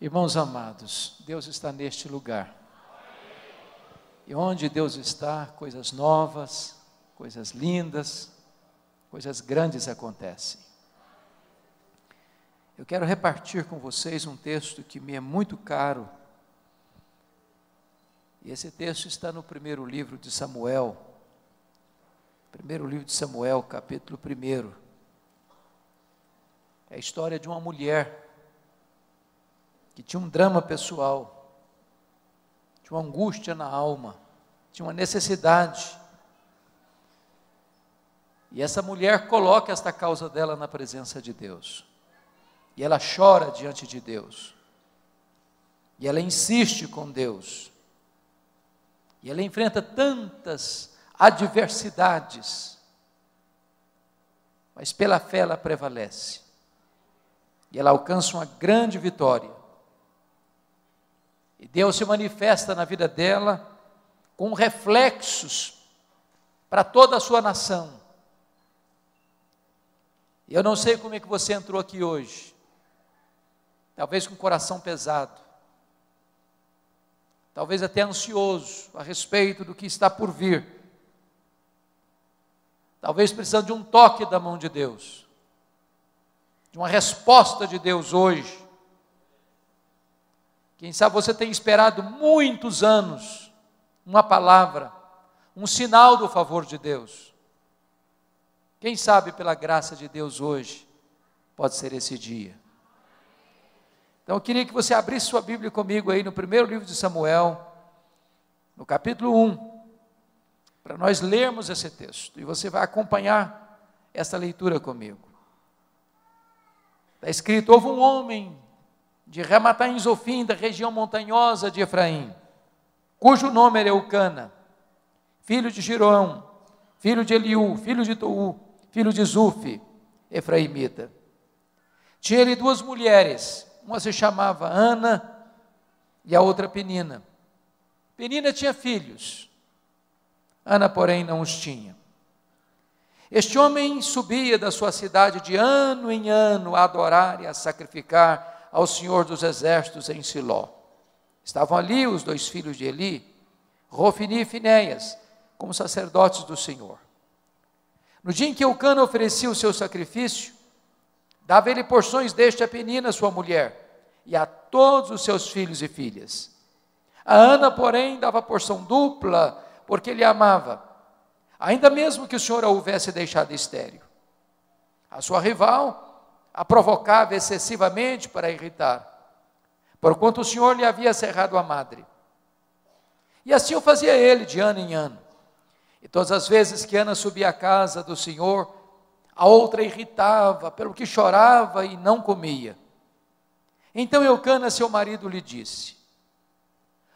Irmãos amados, Deus está neste lugar. E onde Deus está, coisas novas, coisas lindas, coisas grandes acontecem. Eu quero repartir com vocês um texto que me é muito caro. E esse texto está no primeiro livro de Samuel. Primeiro livro de Samuel, capítulo 1. É a história de uma mulher que tinha um drama pessoal, tinha uma angústia na alma, tinha uma necessidade. E essa mulher coloca esta causa dela na presença de Deus. E ela chora diante de Deus. E ela insiste com Deus. E ela enfrenta tantas adversidades. Mas pela fé ela prevalece. E ela alcança uma grande vitória. E Deus se manifesta na vida dela com reflexos para toda a sua nação. Eu não sei como é que você entrou aqui hoje. Talvez com o coração pesado. Talvez até ansioso a respeito do que está por vir. Talvez precisando de um toque da mão de Deus. De uma resposta de Deus hoje. Quem sabe você tem esperado muitos anos uma palavra, um sinal do favor de Deus. Quem sabe pela graça de Deus hoje pode ser esse dia. Então eu queria que você abrisse sua Bíblia comigo aí no primeiro livro de Samuel, no capítulo 1, para nós lermos esse texto e você vai acompanhar essa leitura comigo. Está escrito: houve um homem de Ramataim Zofim, da região montanhosa de Efraim, cujo nome era Eucana, filho de Girão, filho de Eliú, filho de Tou, filho de Zufi, Efraimita. Tinha ele duas mulheres, uma se chamava Ana e a outra Penina. Penina tinha filhos, Ana, porém, não os tinha. Este homem subia da sua cidade de ano em ano a adorar e a sacrificar ao Senhor dos Exércitos em Siló. Estavam ali os dois filhos de Eli, Rofini e Finéias, como sacerdotes do Senhor. No dia em que Eucana oferecia o seu sacrifício, dava ele porções deste a Penina, sua mulher, e a todos os seus filhos e filhas. A Ana, porém, dava porção dupla, porque ele amava, ainda mesmo que o Senhor a houvesse deixado estéreo. A sua rival a provocava excessivamente para irritar porquanto o Senhor lhe havia cerrado a madre. E assim o fazia ele de ano em ano. E todas as vezes que Ana subia à casa do Senhor, a outra irritava, pelo que chorava e não comia. Então Eucana, seu marido, lhe disse: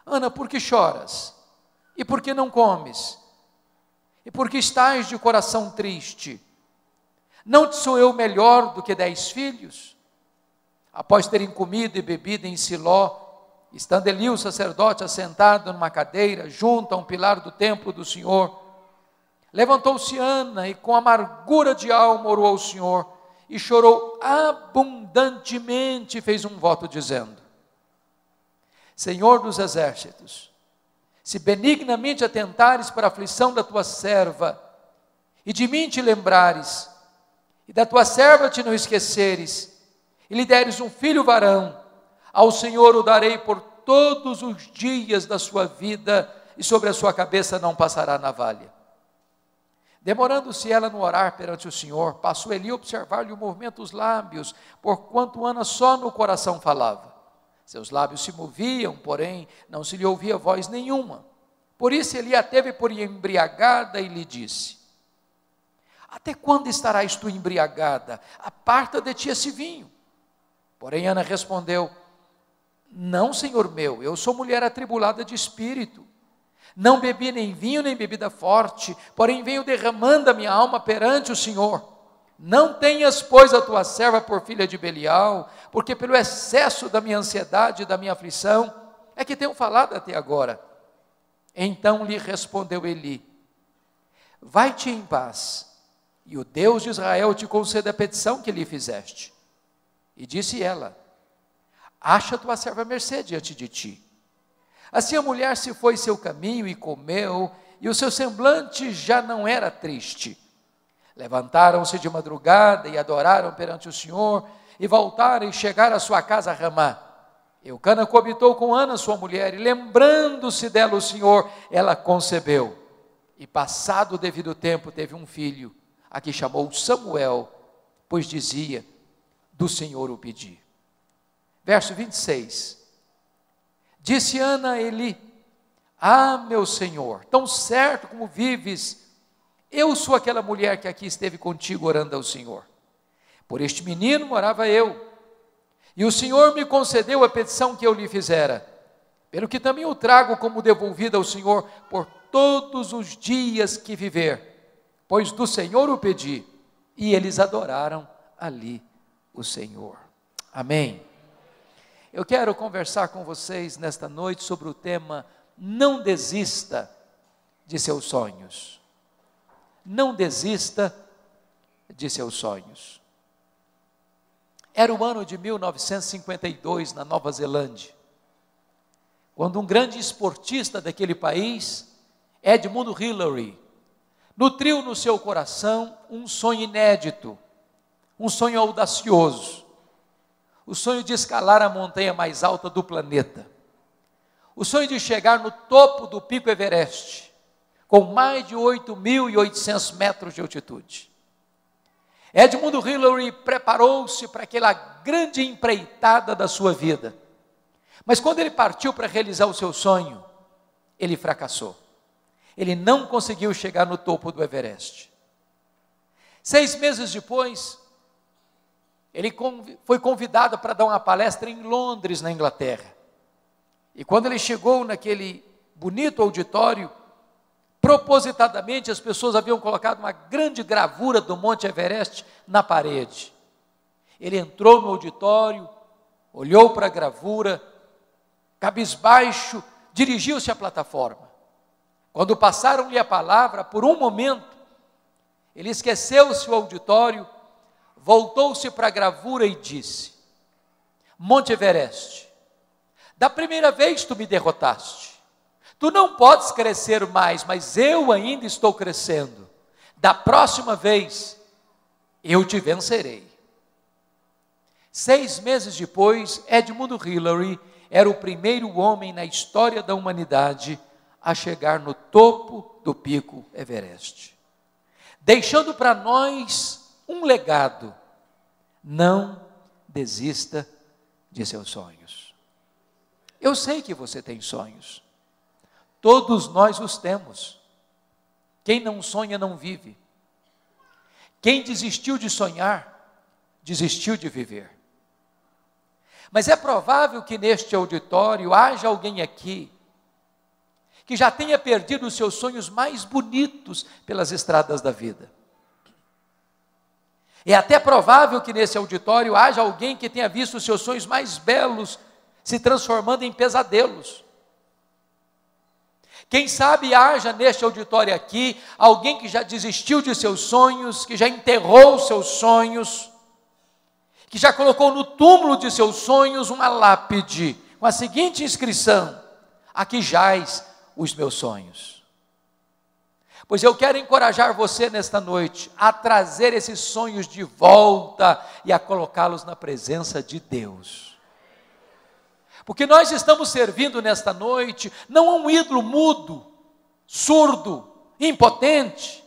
Ana, por que choras? E por que não comes? E por que estás de coração triste? Não sou eu melhor do que dez filhos? após terem comido e bebido em Siló, estando ali o sacerdote assentado numa cadeira, junto a um pilar do templo do Senhor, levantou-se Ana e com amargura de alma orou ao Senhor e chorou abundantemente e fez um voto dizendo: Senhor dos exércitos, se benignamente atentares para a aflição da tua serva, e de mim te lembrares, e da tua serva te não esqueceres, e lhe deres um filho varão, ao Senhor o darei por todos os dias da sua vida, e sobre a sua cabeça não passará navalha. Demorando-se ela no orar perante o Senhor, passou Eli a observar-lhe o movimento dos lábios, porquanto Ana só no coração falava. Seus lábios se moviam, porém não se lhe ouvia voz nenhuma. Por isso ele a teve por embriagada e lhe disse: Até quando estarás tu embriagada? Aparta de ti esse vinho. Porém, Ana respondeu: Não, senhor meu, eu sou mulher atribulada de espírito. Não bebi nem vinho nem bebida forte, porém venho derramando a minha alma perante o Senhor. Não tenhas, pois, a tua serva por filha de Belial, porque pelo excesso da minha ansiedade e da minha aflição é que tenho falado até agora. Então lhe respondeu Eli: Vai-te em paz, e o Deus de Israel te conceda a petição que lhe fizeste. E disse ela: acha tua serva mercê diante de ti. Assim a mulher se foi seu caminho e comeu, e o seu semblante já não era triste. Levantaram-se de madrugada e adoraram perante o Senhor, e voltaram e chegaram à sua casa a Ramá. Eucana coabitou com Ana, sua mulher, e lembrando-se dela o Senhor, ela concebeu. E passado o devido tempo, teve um filho, a que chamou Samuel, pois dizia: Do Senhor o pedi. Verso 26. Disse Ana a Eli: Ah, meu Senhor, tão certo como vives, eu sou aquela mulher que aqui esteve contigo orando ao Senhor. Por este menino morava eu, e o Senhor me concedeu a petição que eu lhe fizera, pelo que também o trago como devolvida ao Senhor por todos os dias que viver, pois do Senhor o pedi, e eles adoraram ali o Senhor. Amém. Eu quero conversar com vocês nesta noite sobre o tema Não desista de seus sonhos. Não desista de seus sonhos. Era o ano de 1952 na Nova Zelândia, quando um grande esportista daquele país, Edmund Hillary, nutriu no seu coração um sonho inédito, um sonho audacioso o sonho de escalar a montanha mais alta do planeta, o sonho de chegar no topo do pico Everest, com mais de 8.800 metros de altitude. Edmund Hillary preparou-se para aquela grande empreitada da sua vida. Mas quando ele partiu para realizar o seu sonho, ele fracassou. Ele não conseguiu chegar no topo do Everest. Seis meses depois, ele foi convidado para dar uma palestra em Londres, na Inglaterra. E quando ele chegou naquele bonito auditório, propositadamente as pessoas haviam colocado uma grande gravura do Monte Everest na parede. Ele entrou no auditório, olhou para a gravura, cabisbaixo, dirigiu-se à plataforma. Quando passaram-lhe a palavra, por um momento, ele esqueceu-se o auditório voltou-se para a gravura e disse: Monte Everest, da primeira vez tu me derrotaste. Tu não podes crescer mais, mas eu ainda estou crescendo. Da próxima vez, eu te vencerei. Seis meses depois, Edmund Hillary era o primeiro homem na história da humanidade a chegar no topo do pico Everest, deixando para nós um legado. Não desista de seus sonhos. Eu sei que você tem sonhos. Todos nós os temos. Quem não sonha não vive. Quem desistiu de sonhar, desistiu de viver. Mas é provável que neste auditório haja alguém aqui que já tenha perdido os seus sonhos mais bonitos pelas estradas da vida. É até provável que nesse auditório haja alguém que tenha visto os seus sonhos mais belos se transformando em pesadelos. Quem sabe haja neste auditório aqui alguém que já desistiu de seus sonhos, que já enterrou seus sonhos, que já colocou no túmulo de seus sonhos uma lápide com a seguinte inscrição: Aqui jaz os meus sonhos. Pois eu quero encorajar você nesta noite a trazer esses sonhos de volta e a colocá-los na presença de Deus. Porque nós estamos servindo nesta noite não a um ídolo mudo, surdo, impotente.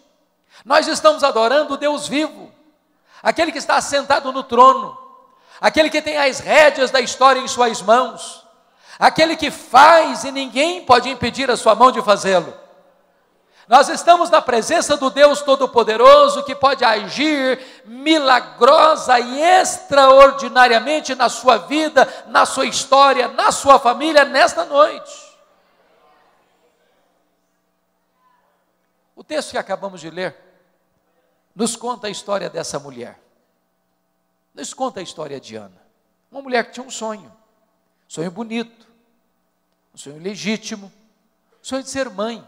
Nós estamos adorando o Deus vivo, aquele que está assentado no trono, aquele que tem as rédeas da história em suas mãos, aquele que faz e ninguém pode impedir a sua mão de fazê-lo. Nós estamos na presença do Deus Todo-Poderoso que pode agir milagrosa e extraordinariamente na sua vida, na sua história, na sua família nesta noite. O texto que acabamos de ler nos conta a história dessa mulher. Nos conta a história de Ana. Uma mulher que tinha um sonho, sonho bonito, um sonho legítimo, um sonho de ser mãe.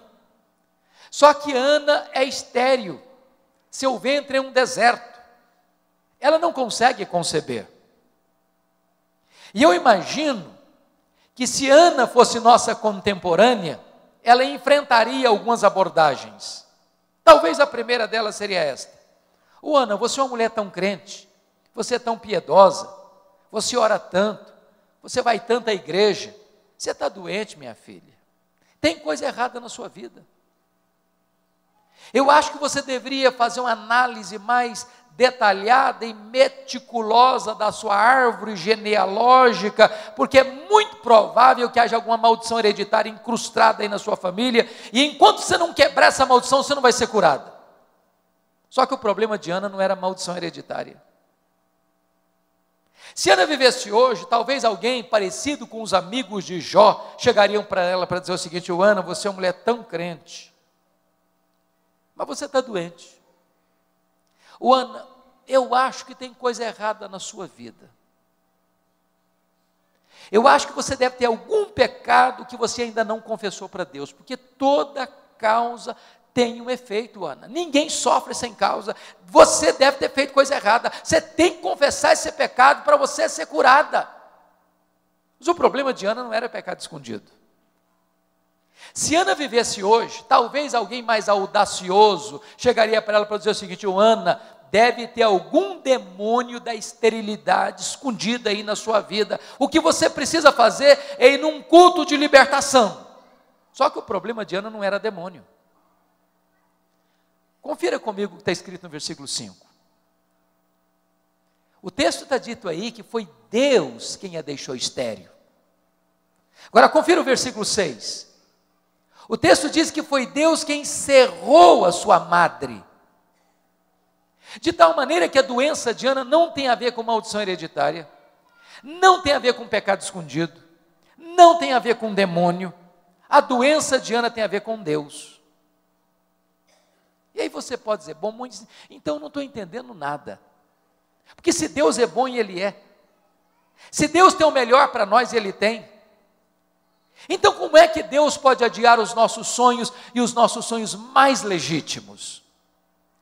Só que Ana é estéril, seu ventre é um deserto, ela não consegue conceber. E eu imagino que se Ana fosse nossa contemporânea, ela enfrentaria algumas abordagens. Talvez a primeira delas seria esta: Ô Ana, você é uma mulher tão crente, você é tão piedosa, você ora tanto, você vai tanto à igreja, você está doente, minha filha. Tem coisa errada na sua vida. Eu acho que você deveria fazer uma análise mais detalhada e meticulosa da sua árvore genealógica, porque é muito provável que haja alguma maldição hereditária incrustada aí na sua família, e enquanto você não quebrar essa maldição, você não vai ser curada. Só que o problema de Ana não era maldição hereditária. Se Ana vivesse hoje, talvez alguém parecido com os amigos de Jó chegariam para ela para dizer o seguinte: Ana, você é uma mulher tão crente, mas você está doente. O Ana, eu acho que tem coisa errada na sua vida. Eu acho que você deve ter algum pecado que você ainda não confessou para Deus, porque toda causa tem um efeito, Ana. Ninguém sofre sem causa. Você deve ter feito coisa errada. Você tem que confessar esse pecado para você ser curada. Mas o problema de Ana não era pecado escondido. Se Ana vivesse hoje, talvez alguém mais audacioso chegaria para ela para dizer o seguinte: Ana, deve ter algum demônio da esterilidade escondida aí na sua vida. O que você precisa fazer é ir num culto de libertação. Só que o problema de Ana não era demônio. Confira comigo o que está escrito no versículo 5. O texto está dito aí que foi Deus quem a deixou estéreo. Agora confira o versículo 6. O texto diz que foi Deus quem cerrou a sua madre. De tal maneira que a doença de Ana não tem a ver com maldição hereditária, não tem a ver com pecado escondido, não tem a ver com demônio. A doença de Ana tem a ver com Deus. E aí você pode dizer, bom, então eu não estou entendendo nada. Porque se Deus é bom e Ele é, se Deus tem o melhor para nós, Ele tem. Então, como é que Deus pode adiar os nossos sonhos e os nossos sonhos mais legítimos?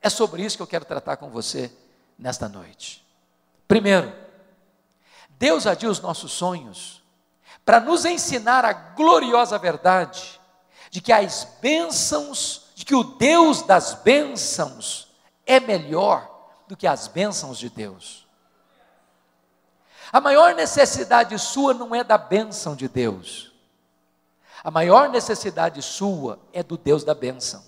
É sobre isso que eu quero tratar com você nesta noite. Primeiro, Deus adia os nossos sonhos para nos ensinar a gloriosa verdade de que as bênçãos, de que o Deus das bênçãos é melhor do que as bênçãos de Deus. A maior necessidade sua não é da bênção de Deus. A maior necessidade sua é do Deus da bênção.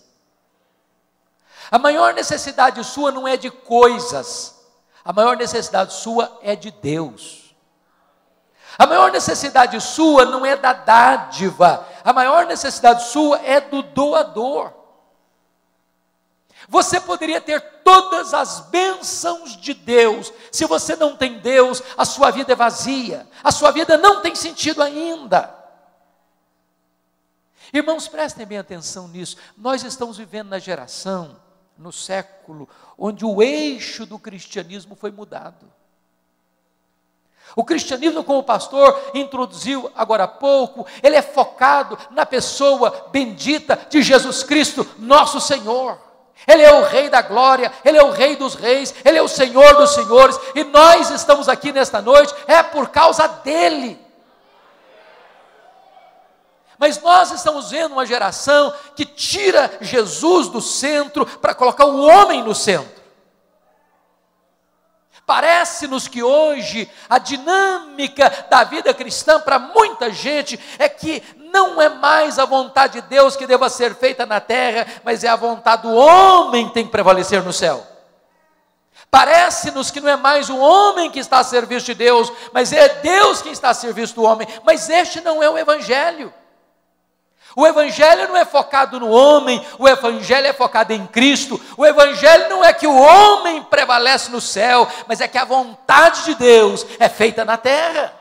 A maior necessidade sua não é de coisas, a maior necessidade sua é de Deus. A maior necessidade sua não é da dádiva, a maior necessidade sua é do doador. Você poderia ter todas as bênçãos de Deus, se você não tem Deus, a sua vida é vazia, a sua vida não tem sentido ainda. Irmãos, prestem bem atenção nisso. Nós estamos vivendo na geração, no século, onde o eixo do cristianismo foi mudado. O cristianismo, como o pastor introduziu agora há pouco, ele é focado na pessoa bendita de Jesus Cristo, nosso Senhor. Ele é o Rei da glória, Ele é o Rei dos reis, Ele é o Senhor dos senhores, e nós estamos aqui nesta noite é por causa dEle. Mas nós estamos vendo uma geração que tira Jesus do centro para colocar o homem no centro. Parece-nos que hoje a dinâmica da vida cristã para muita gente é que não é mais a vontade de Deus que deva ser feita na terra, mas é a vontade do homem que tem que prevalecer no céu. Parece-nos que não é mais o homem que está a serviço de Deus, mas é Deus quem está a serviço do homem. Mas este não é o Evangelho. O Evangelho não é focado no homem, o Evangelho é focado em Cristo. O Evangelho não é que o homem prevalece no céu, mas é que a vontade de Deus é feita na terra.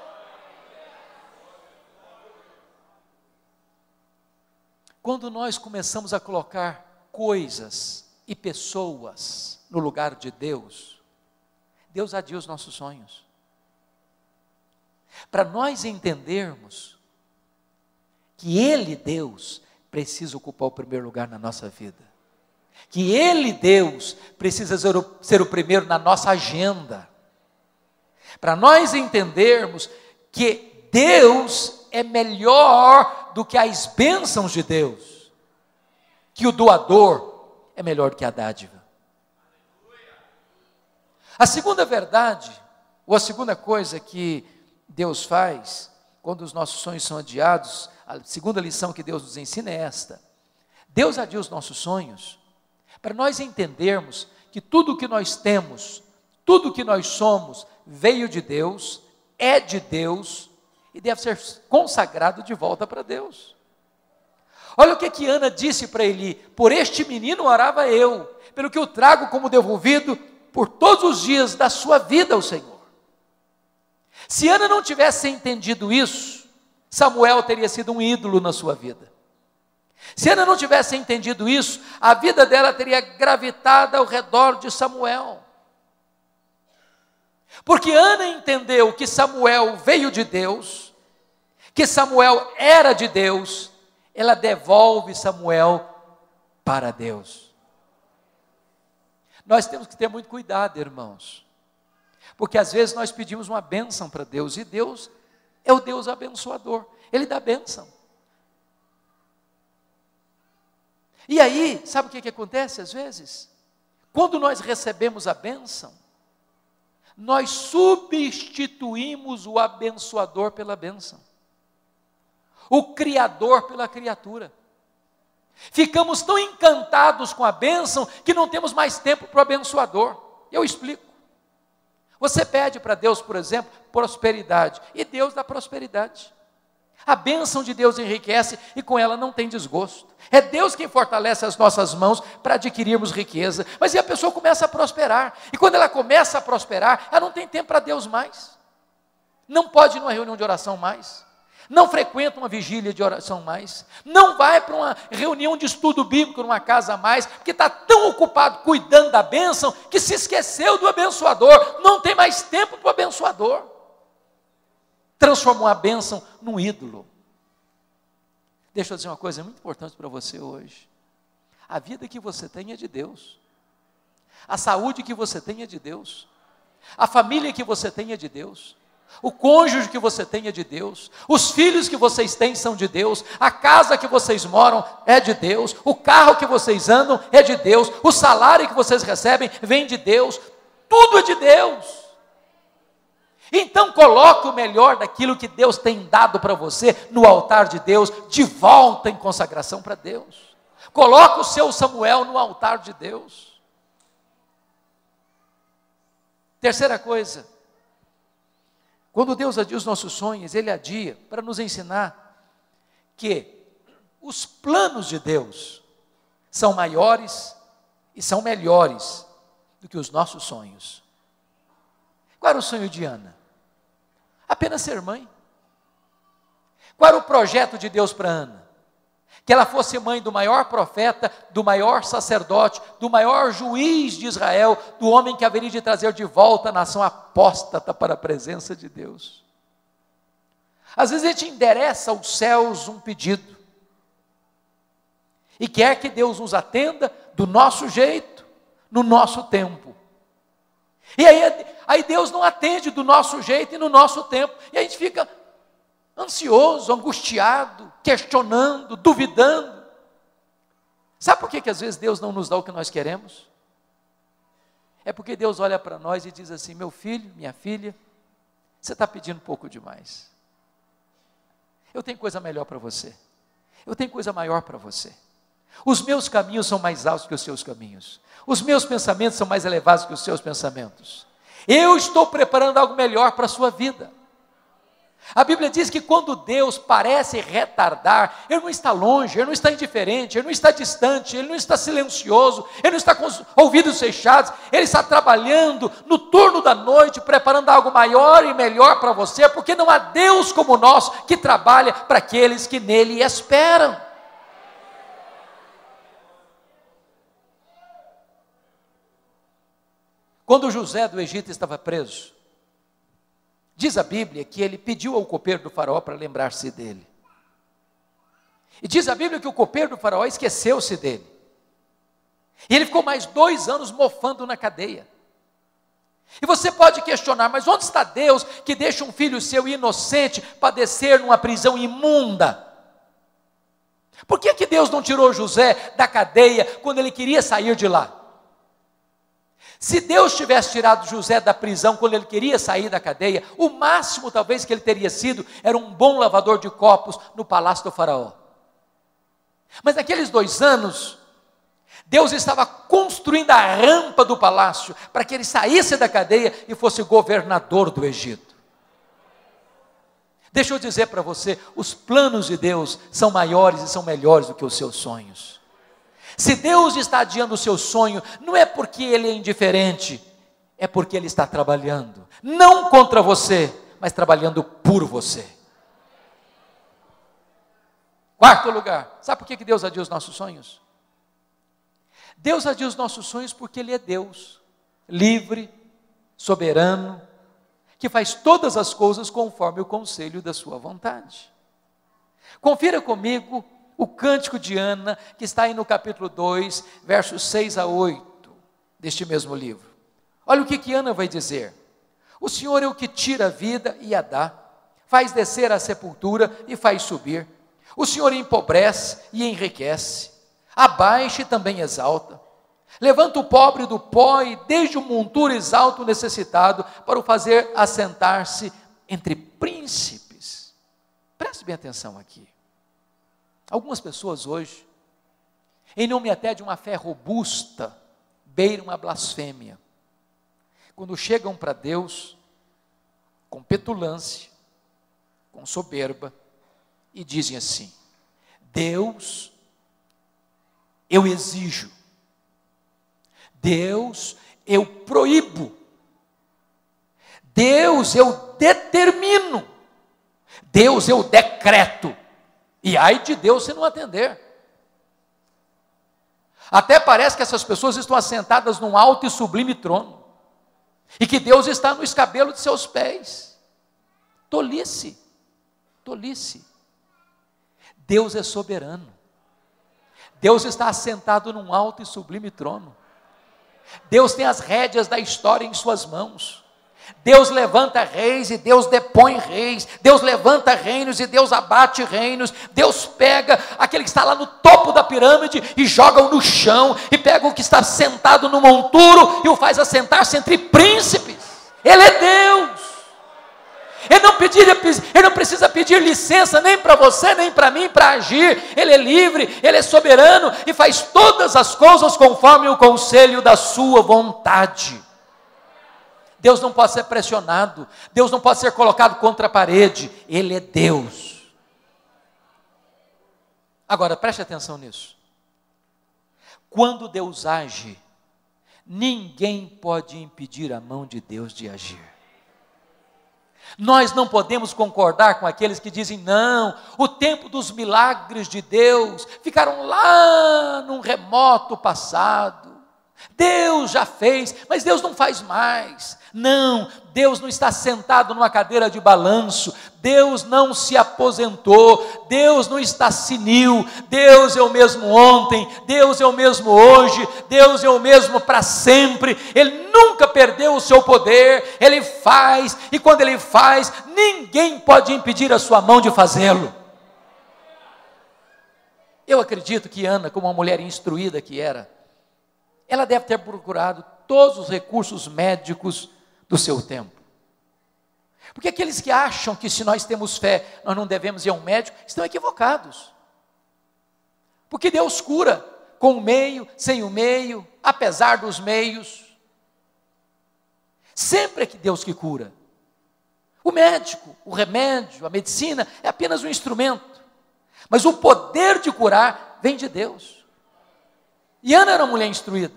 Quando nós começamos a colocar coisas e pessoas no lugar de Deus, Deus adia os nossos sonhos. Para nós entendermos que Ele, Deus, precisa ocupar o primeiro lugar na nossa vida. Que Ele, Deus, precisa ser o, ser o primeiro na nossa agenda. Para nós entendermos que Deus é melhor do que as bênçãos de Deus, que o doador é melhor do que a dádiva. A segunda verdade, ou a segunda coisa que Deus faz quando os nossos sonhos são adiados, a segunda lição que Deus nos ensina é esta: Deus adia os nossos sonhos para nós entendermos que tudo o que nós temos, tudo o que nós somos, veio de Deus, é de Deus e deve ser consagrado de volta para Deus. Olha o que, que Ana disse para Eli: Por este menino orava eu, pelo que eu trago como devolvido por todos os dias da sua vida ao Senhor. Se Ana não tivesse entendido isso, Samuel teria sido um ídolo na sua vida. Se Ana não tivesse entendido isso, a vida dela teria gravitado ao redor de Samuel. Porque Ana entendeu que Samuel veio de Deus, que Samuel era de Deus, ela devolve Samuel para Deus. Nós temos que ter muito cuidado, irmãos, porque às vezes nós pedimos uma bênção para Deus e Deus é o Deus abençoador, Ele dá bênção. E aí, sabe o que, que acontece às vezes? Quando nós recebemos a bênção, nós substituímos o abençoador pela bênção, o Criador pela criatura. Ficamos tão encantados com a bênção que não temos mais tempo para o abençoador. Eu explico. Você pede para Deus, por exemplo, prosperidade, e Deus dá prosperidade. A bênção de Deus enriquece e com ela não tem desgosto. É Deus quem fortalece as nossas mãos para adquirirmos riqueza. Mas e a pessoa começa a prosperar. E quando ela começa a prosperar, ela não tem tempo para Deus mais. Não pode ir numa reunião de oração mais. Não frequenta uma vigília de oração mais. Não vai para uma reunião de estudo bíblico numa casa mais, porque está tão ocupado cuidando da bênção que se esqueceu do abençoador. Não tem mais tempo para o abençoador transformou a bênção num ídolo. Deixa eu dizer uma coisa muito importante para você hoje. A vida que você tem é de Deus. A saúde que você tem é de Deus. A família que você tem é de Deus. O cônjuge que você tem é de Deus. Os filhos que vocês têm são de Deus. A casa que vocês moram é de Deus. O carro que vocês andam é de Deus. O salário que vocês recebem vem de Deus. Tudo é de Deus. Então coloque o melhor daquilo que Deus tem dado para você no altar de Deus, de volta em consagração para Deus. Coloque o seu Samuel no altar de Deus. Terceira coisa, quando Deus adia os nossos sonhos, Ele adia para nos ensinar que os planos de Deus são maiores e são melhores do que os nossos sonhos. Qual era o sonho de Ana? Apenas ser mãe. Qual era o projeto de Deus para Ana? Que ela fosse mãe do maior profeta, do maior sacerdote, do maior juiz de Israel, do homem que haveria de trazer de volta a nação apóstata para a presença de Deus. Às vezes a gente endereça aos céus um pedido e quer que Deus nos atenda do nosso jeito, no nosso tempo. E aí, aí Deus não atende do nosso jeito e no nosso tempo. E a gente fica ansioso, angustiado, questionando, duvidando. Sabe por que, que às vezes Deus não nos dá o que nós queremos? É porque Deus olha para nós e diz assim: meu filho, minha filha, você está pedindo um pouco demais. Eu tenho coisa melhor para você. Eu tenho coisa maior para você. Os meus caminhos são mais altos que os seus caminhos. Os meus pensamentos são mais elevados que os seus pensamentos. Eu estou preparando algo melhor para a sua vida. A Bíblia diz que quando Deus parece retardar, Ele não está longe, Ele não está indiferente, Ele não está distante, Ele não está silencioso, Ele não está com os ouvidos fechados, Ele está trabalhando no turno da noite, preparando algo maior e melhor para você, porque não há Deus como nós que trabalha para aqueles que nele esperam. Quando José do Egito estava preso, diz a Bíblia que ele pediu ao copeiro do faraó para lembrar-se dele. E diz a Bíblia que o copeiro do faraó esqueceu-se dele. E ele ficou mais dois anos mofando na cadeia. E você pode questionar, mas onde está Deus que deixa um filho seu inocente padecer numa prisão imunda? Por que, que Deus não tirou José da cadeia quando ele queria sair de lá? Se Deus tivesse tirado José da prisão quando ele queria sair da cadeia, o máximo talvez que ele teria sido era um bom lavador de copos no palácio do Faraó. Mas naqueles dois anos, Deus estava construindo a rampa do palácio para que ele saísse da cadeia e fosse governador do Egito. Deixa eu dizer para você: os planos de Deus são maiores e são melhores do que os seus sonhos. Se Deus está adiando o seu sonho, não é porque Ele é indiferente, é porque Ele está trabalhando, não contra você, mas trabalhando por você. Quarto lugar, sabe por que Deus adia os nossos sonhos? Deus adia os nossos sonhos porque Ele é Deus, livre, soberano, que faz todas as coisas conforme o conselho da Sua vontade. Confira comigo o cântico de Ana, que está aí no capítulo 2, versos 6 a 8 deste mesmo livro. Olha o que, que Ana vai dizer: O Senhor é o que tira a vida e a dá, faz descer a sepultura e faz subir. O Senhor empobrece e enriquece, abaixa e também exalta. Levanta o pobre do pó e desde o monturo exalta o necessitado para o fazer assentar-se entre príncipes. Preste bem atenção aqui. Algumas pessoas hoje, em nome até de uma fé robusta, beiram uma blasfêmia. Quando chegam para Deus, com petulância, com soberba, e dizem assim: Deus, eu exijo, Deus, eu proíbo, Deus, eu determino, Deus, eu decreto. E ai de Deus se não atender. Até parece que essas pessoas estão assentadas num alto e sublime trono. E que Deus está no escabelo de seus pés. Tolice. Tolice. Deus é soberano. Deus está assentado num alto e sublime trono. Deus tem as rédeas da história em suas mãos. Deus levanta reis e Deus depõe reis, Deus levanta reinos e Deus abate reinos, Deus pega aquele que está lá no topo da pirâmide e joga-o no chão, e pega o que está sentado no monturo e o faz assentar-se entre príncipes. Ele é Deus. Ele não, pedir, ele não precisa pedir licença nem para você, nem para mim para agir. Ele é livre, ele é soberano e faz todas as coisas conforme o conselho da sua vontade. Deus não pode ser pressionado, Deus não pode ser colocado contra a parede, Ele é Deus. Agora, preste atenção nisso. Quando Deus age, ninguém pode impedir a mão de Deus de agir. Nós não podemos concordar com aqueles que dizem, não, o tempo dos milagres de Deus ficaram lá num remoto passado. Deus já fez, mas Deus não faz mais. Não, Deus não está sentado numa cadeira de balanço, Deus não se aposentou, Deus não está senil, Deus é o mesmo ontem, Deus é o mesmo hoje, Deus é o mesmo para sempre, Ele nunca perdeu o seu poder, Ele faz, e quando Ele faz, ninguém pode impedir a sua mão de fazê-lo. Eu acredito que Ana, como uma mulher instruída que era, ela deve ter procurado todos os recursos médicos do seu tempo. Porque aqueles que acham que se nós temos fé, nós não devemos ir a um médico, estão equivocados. Porque Deus cura com o meio, sem o meio, apesar dos meios. Sempre é que Deus que cura. O médico, o remédio, a medicina é apenas um instrumento. Mas o poder de curar vem de Deus. E Ana era uma mulher instruída.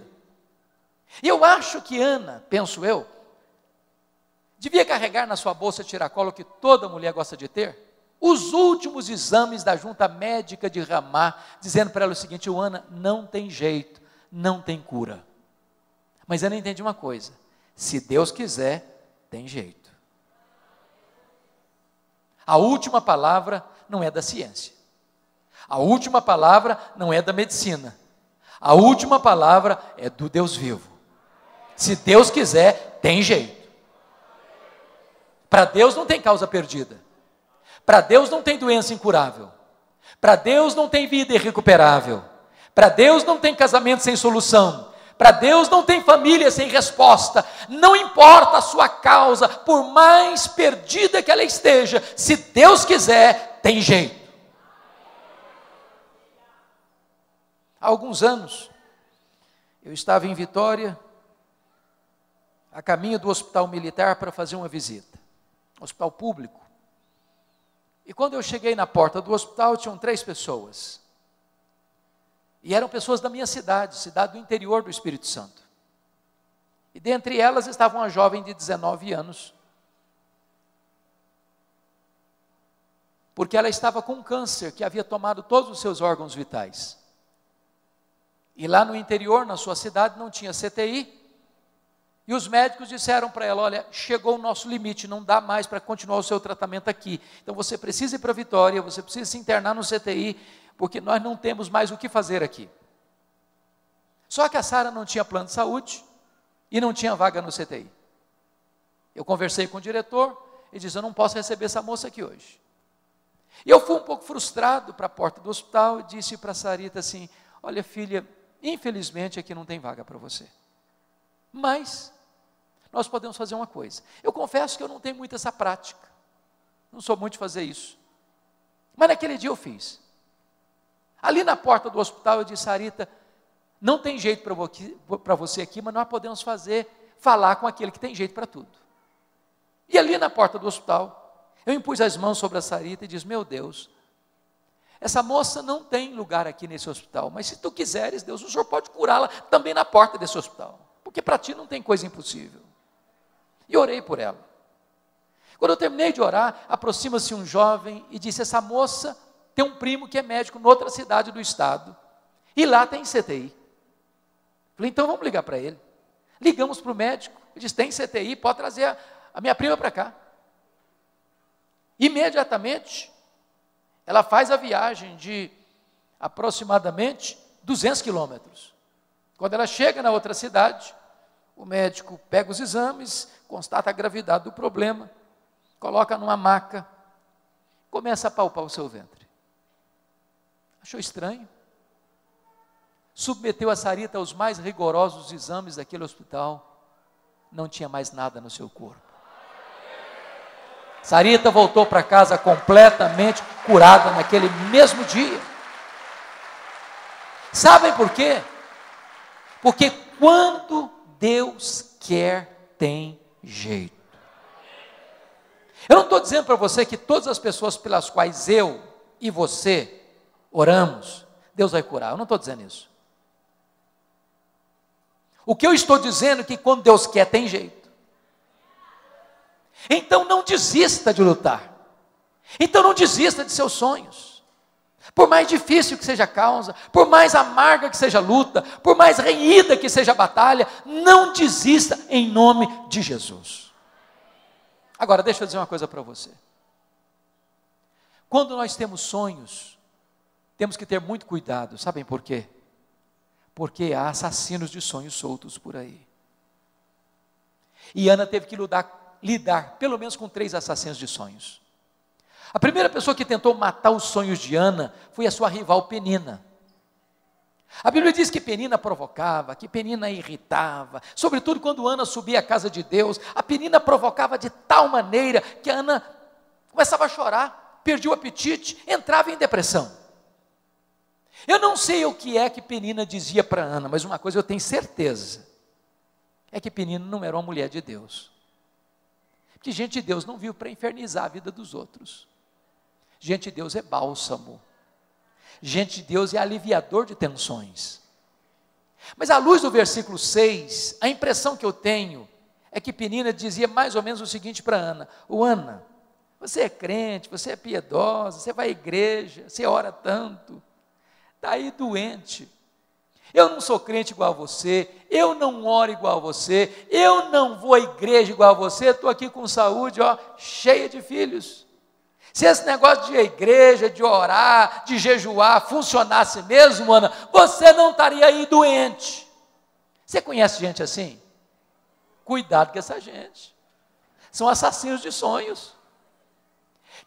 E eu acho que Ana, penso eu, devia carregar na sua bolsa tiracolo que toda mulher gosta de ter, os últimos exames da junta médica de Ramá, dizendo para ela o seguinte: Ana, não tem jeito, não tem cura. Mas Ana entende uma coisa: se Deus quiser, tem jeito. A última palavra não é da ciência. A última palavra não é da medicina. A última palavra é do Deus vivo. Se Deus quiser, tem jeito. Para Deus não tem causa perdida. Para Deus não tem doença incurável. Para Deus não tem vida irrecuperável. Para Deus não tem casamento sem solução. Para Deus não tem família sem resposta. Não importa a sua causa, por mais perdida que ela esteja, se Deus quiser, tem jeito. Há alguns anos, eu estava em Vitória, a caminho do hospital militar para fazer uma visita, hospital público. E quando eu cheguei na porta do hospital, tinham três pessoas. E eram pessoas da minha cidade, cidade do interior do Espírito Santo. E dentre elas estava uma jovem de 19 anos. Porque ela estava com um câncer que havia tomado todos os seus órgãos vitais. E lá no interior, na sua cidade, não tinha CTI. E os médicos disseram para ela: Olha, chegou o nosso limite, não dá mais para continuar o seu tratamento aqui. Então você precisa ir para Vitória, você precisa se internar no CTI, porque nós não temos mais o que fazer aqui. Só que a Sara não tinha plano de saúde e não tinha vaga no CTI. Eu conversei com o diretor e disse: Eu não posso receber essa moça aqui hoje. E eu fui um pouco frustrado para a porta do hospital e disse para a Sarita assim: Olha, filha, infelizmente aqui não tem vaga para você. Mas nós podemos fazer uma coisa. Eu confesso que eu não tenho muito essa prática. Não sou muito de fazer isso. Mas naquele dia eu fiz. Ali na porta do hospital eu disse, Sarita, não tem jeito para você aqui, mas nós podemos fazer, falar com aquele que tem jeito para tudo. E ali na porta do hospital, eu impus as mãos sobre a Sarita e disse, meu Deus, essa moça não tem lugar aqui nesse hospital, mas se tu quiseres, Deus, o Senhor pode curá-la também na porta desse hospital porque para ti não tem coisa impossível. E orei por ela. Quando eu terminei de orar, aproxima-se um jovem e disse: Essa moça tem um primo que é médico em outra cidade do estado, e lá tem CTI. Falei: Então vamos ligar para ele. Ligamos para o médico, ele disse: Tem CTI, pode trazer a, a minha prima para cá. Imediatamente, ela faz a viagem de aproximadamente 200 quilômetros. Quando ela chega na outra cidade, o médico pega os exames, constata a gravidade do problema, coloca numa maca, começa a palpar o seu ventre. Achou estranho? Submeteu a Sarita aos mais rigorosos exames daquele hospital, não tinha mais nada no seu corpo. Sarita voltou para casa completamente curada naquele mesmo dia. Sabem por quê? Porque quando Deus quer, tem jeito. Eu não estou dizendo para você que todas as pessoas pelas quais eu e você oramos, Deus vai curar. Eu não estou dizendo isso. O que eu estou dizendo é que quando Deus quer, tem jeito. Então não desista de lutar. Então não desista de seus sonhos. Por mais difícil que seja a causa, por mais amarga que seja a luta, por mais renhida que seja a batalha, não desista em nome de Jesus. Agora, deixa eu dizer uma coisa para você. Quando nós temos sonhos, temos que ter muito cuidado, sabem por quê? Porque há assassinos de sonhos soltos por aí. E Ana teve que lidar, lidar pelo menos com três assassinos de sonhos. A primeira pessoa que tentou matar os sonhos de Ana foi a sua rival Penina. A Bíblia diz que Penina provocava, que Penina irritava, sobretudo quando Ana subia à casa de Deus, a Penina provocava de tal maneira que a Ana começava a chorar, perdia o apetite, entrava em depressão. Eu não sei o que é que Penina dizia para Ana, mas uma coisa eu tenho certeza: é que Penina não era uma mulher de Deus. Que gente de Deus não viu para infernizar a vida dos outros. Gente de Deus é bálsamo. Gente de Deus é aliviador de tensões. Mas à luz do versículo 6, a impressão que eu tenho é que Penina dizia mais ou menos o seguinte para Ana: O Ana, você é crente, você é piedosa, você vai à igreja, você ora tanto, está aí doente. Eu não sou crente igual a você, eu não oro igual a você, eu não vou à igreja igual a você, estou aqui com saúde, ó, cheia de filhos. Se esse negócio de igreja, de orar, de jejuar funcionasse mesmo, Ana, você não estaria aí doente. Você conhece gente assim? Cuidado com essa gente. São assassinos de sonhos.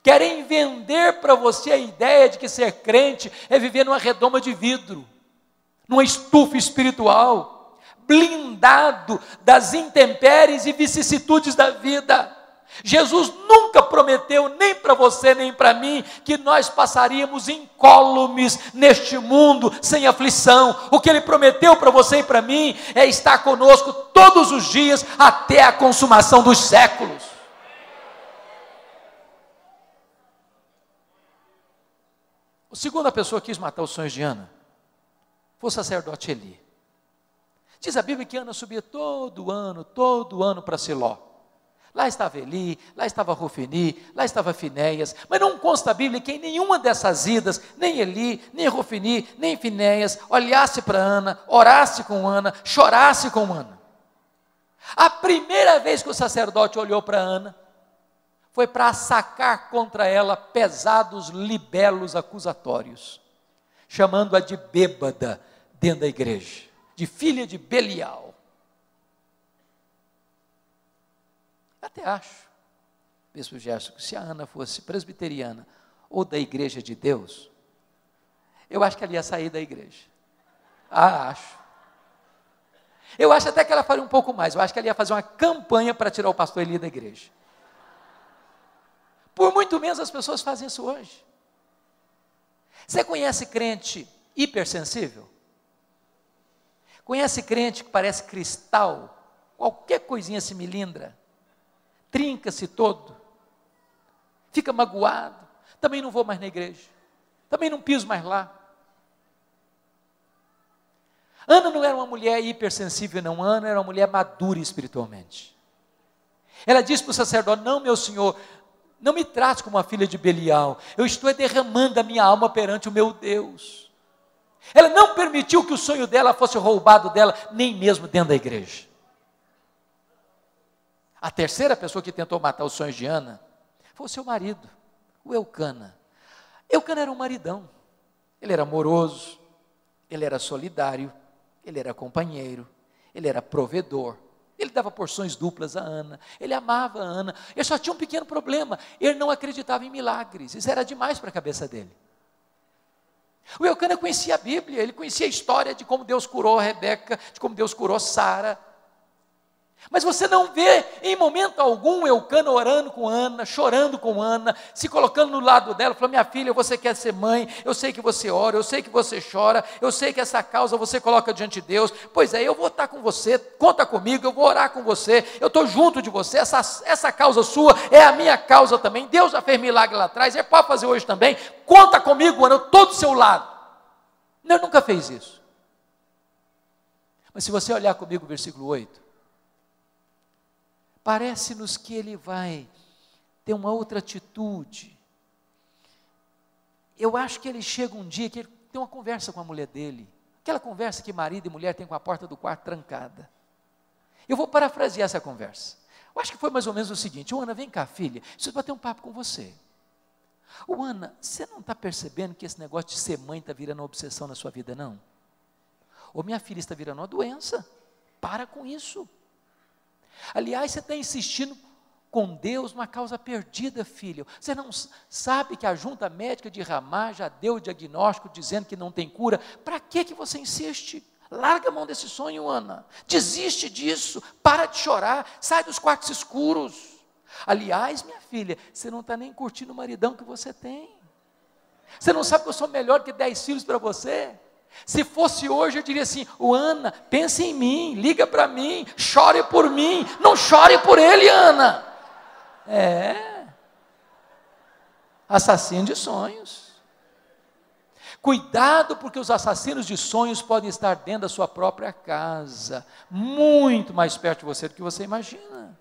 Querem vender para você a ideia de que ser crente é viver numa redoma de vidro, numa estufa espiritual, blindado das intempéries e vicissitudes da vida. Jesus nunca prometeu, nem para você nem para mim, que nós passaríamos incólumes neste mundo sem aflição. O que ele prometeu para você e para mim é estar conosco todos os dias até a consumação dos séculos. A segunda pessoa quis matar os sonhos de Ana foi o sacerdote Eli. Diz a Bíblia que Ana subia todo ano, todo ano para Siló. Lá estava Eli, lá estava Rufini, lá estava Finéias, mas não consta a Bíblia que em nenhuma dessas idas, nem Eli, nem Rufini, nem Finéias, olhasse para Ana, orasse com Ana, chorasse com Ana. A primeira vez que o sacerdote olhou para Ana, foi para sacar contra ela pesados libelos acusatórios, chamando-a de bêbada dentro da igreja, de filha de Belial. Até acho, Bispo Gerson, que se a Ana fosse presbiteriana ou da igreja de Deus, eu acho que ela ia sair da igreja. Ah, acho. Eu acho até que ela faria um pouco mais. Eu acho que ela ia fazer uma campanha para tirar o pastor Eli da igreja. Por muito menos as pessoas fazem isso hoje. Você conhece crente hipersensível? Conhece crente que parece cristal? Qualquer coisinha se milindra trinca-se todo, fica magoado, também não vou mais na igreja, também não piso mais lá. Ana não era uma mulher hipersensível, não. Ana era uma mulher madura espiritualmente. Ela disse para o sacerdote: Não, meu senhor, não me trate como uma filha de Belial. Eu estou derramando a minha alma perante o meu Deus. Ela não permitiu que o sonho dela fosse roubado dela, nem mesmo dentro da igreja. A terceira pessoa que tentou matar os sonhos de Ana foi o seu marido, o Eucana. Eucana era um maridão. Ele era amoroso, ele era solidário, ele era companheiro, ele era provedor. Ele dava porções duplas a Ana, ele amava a Ana. Ele só tinha um pequeno problema: ele não acreditava em milagres. Isso era demais para a cabeça dele. O Eucana conhecia a Bíblia, ele conhecia a história de como Deus curou a Rebeca, de como Deus curou Sara. Mas você não vê em momento algum Eucana orando com Ana, chorando com Ana, se colocando no lado dela, falando: Minha filha, você quer ser mãe, eu sei que você ora, eu sei que você chora, eu sei que essa causa você coloca diante de Deus. Pois é, eu vou estar com você, conta comigo, eu vou orar com você, eu estou junto de você. Essa, essa causa sua é a minha causa também. Deus já fez milagre lá atrás, é pode fazer hoje também. Conta comigo, Ana, eu estou do seu lado. Eu nunca fez isso. Mas se você olhar comigo o versículo 8 parece-nos que ele vai ter uma outra atitude. Eu acho que ele chega um dia que ele tem uma conversa com a mulher dele, aquela conversa que marido e mulher têm com a porta do quarto trancada. Eu vou parafrasear essa conversa. Eu acho que foi mais ou menos o seguinte: Ana, vem cá, filha, preciso bater um papo com você. Ô Ana, você não está percebendo que esse negócio de ser mãe está virando uma obsessão na sua vida, não? Ou minha filha está virando uma doença. Para com isso. Aliás, você está insistindo com Deus numa causa perdida, filho. Você não sabe que a junta médica de Ramá já deu o diagnóstico dizendo que não tem cura. Para que que você insiste? Larga a mão desse sonho, Ana. Desiste disso. Para de chorar. Sai dos quartos escuros. Aliás, minha filha, você não está nem curtindo o maridão que você tem. Você não sabe que eu sou melhor que dez filhos para você? Se fosse hoje, eu diria assim: o Ana, pense em mim, liga para mim, chore por mim, não chore por ele, Ana. É. Assassino de sonhos. Cuidado, porque os assassinos de sonhos podem estar dentro da sua própria casa, muito mais perto de você do que você imagina.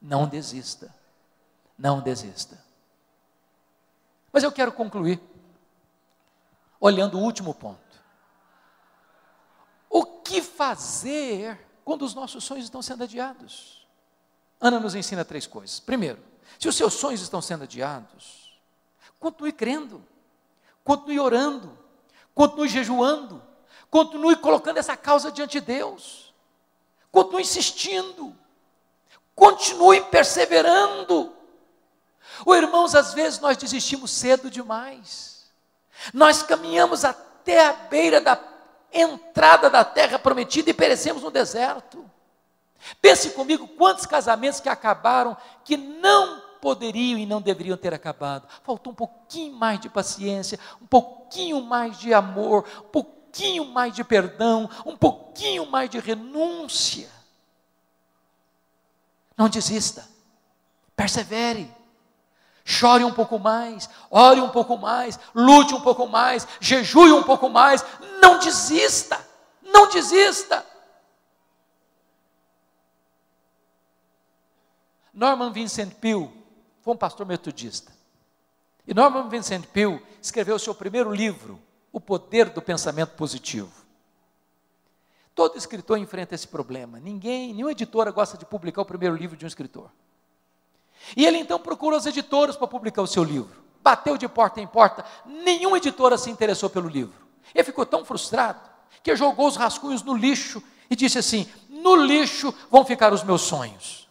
Não desista. Não desista. Mas eu quero concluir olhando o último ponto. O que fazer quando os nossos sonhos estão sendo adiados? Ana nos ensina três coisas. Primeiro, se os seus sonhos estão sendo adiados, continue crendo, continue orando, continue jejuando, continue colocando essa causa diante de Deus. Continue insistindo. Continue perseverando. Ou irmãos, às vezes nós desistimos cedo demais. Nós caminhamos até a beira da entrada da terra prometida e perecemos no deserto. Pense comigo quantos casamentos que acabaram que não poderiam e não deveriam ter acabado. Faltou um pouquinho mais de paciência, um pouquinho mais de amor, um pouquinho mais de perdão, um pouquinho mais de renúncia. Não desista, persevere. Chore um pouco mais, ore um pouco mais, lute um pouco mais, jejue um pouco mais, não desista, não desista. Norman Vincent Peale foi um pastor metodista. E Norman Vincent Peale escreveu o seu primeiro livro, O Poder do Pensamento Positivo. Todo escritor enfrenta esse problema. Ninguém, nenhuma editora gosta de publicar o primeiro livro de um escritor. E ele então procurou as editoras para publicar o seu livro. Bateu de porta em porta, nenhuma editora se interessou pelo livro. Ele ficou tão frustrado que jogou os rascunhos no lixo e disse assim: No lixo vão ficar os meus sonhos.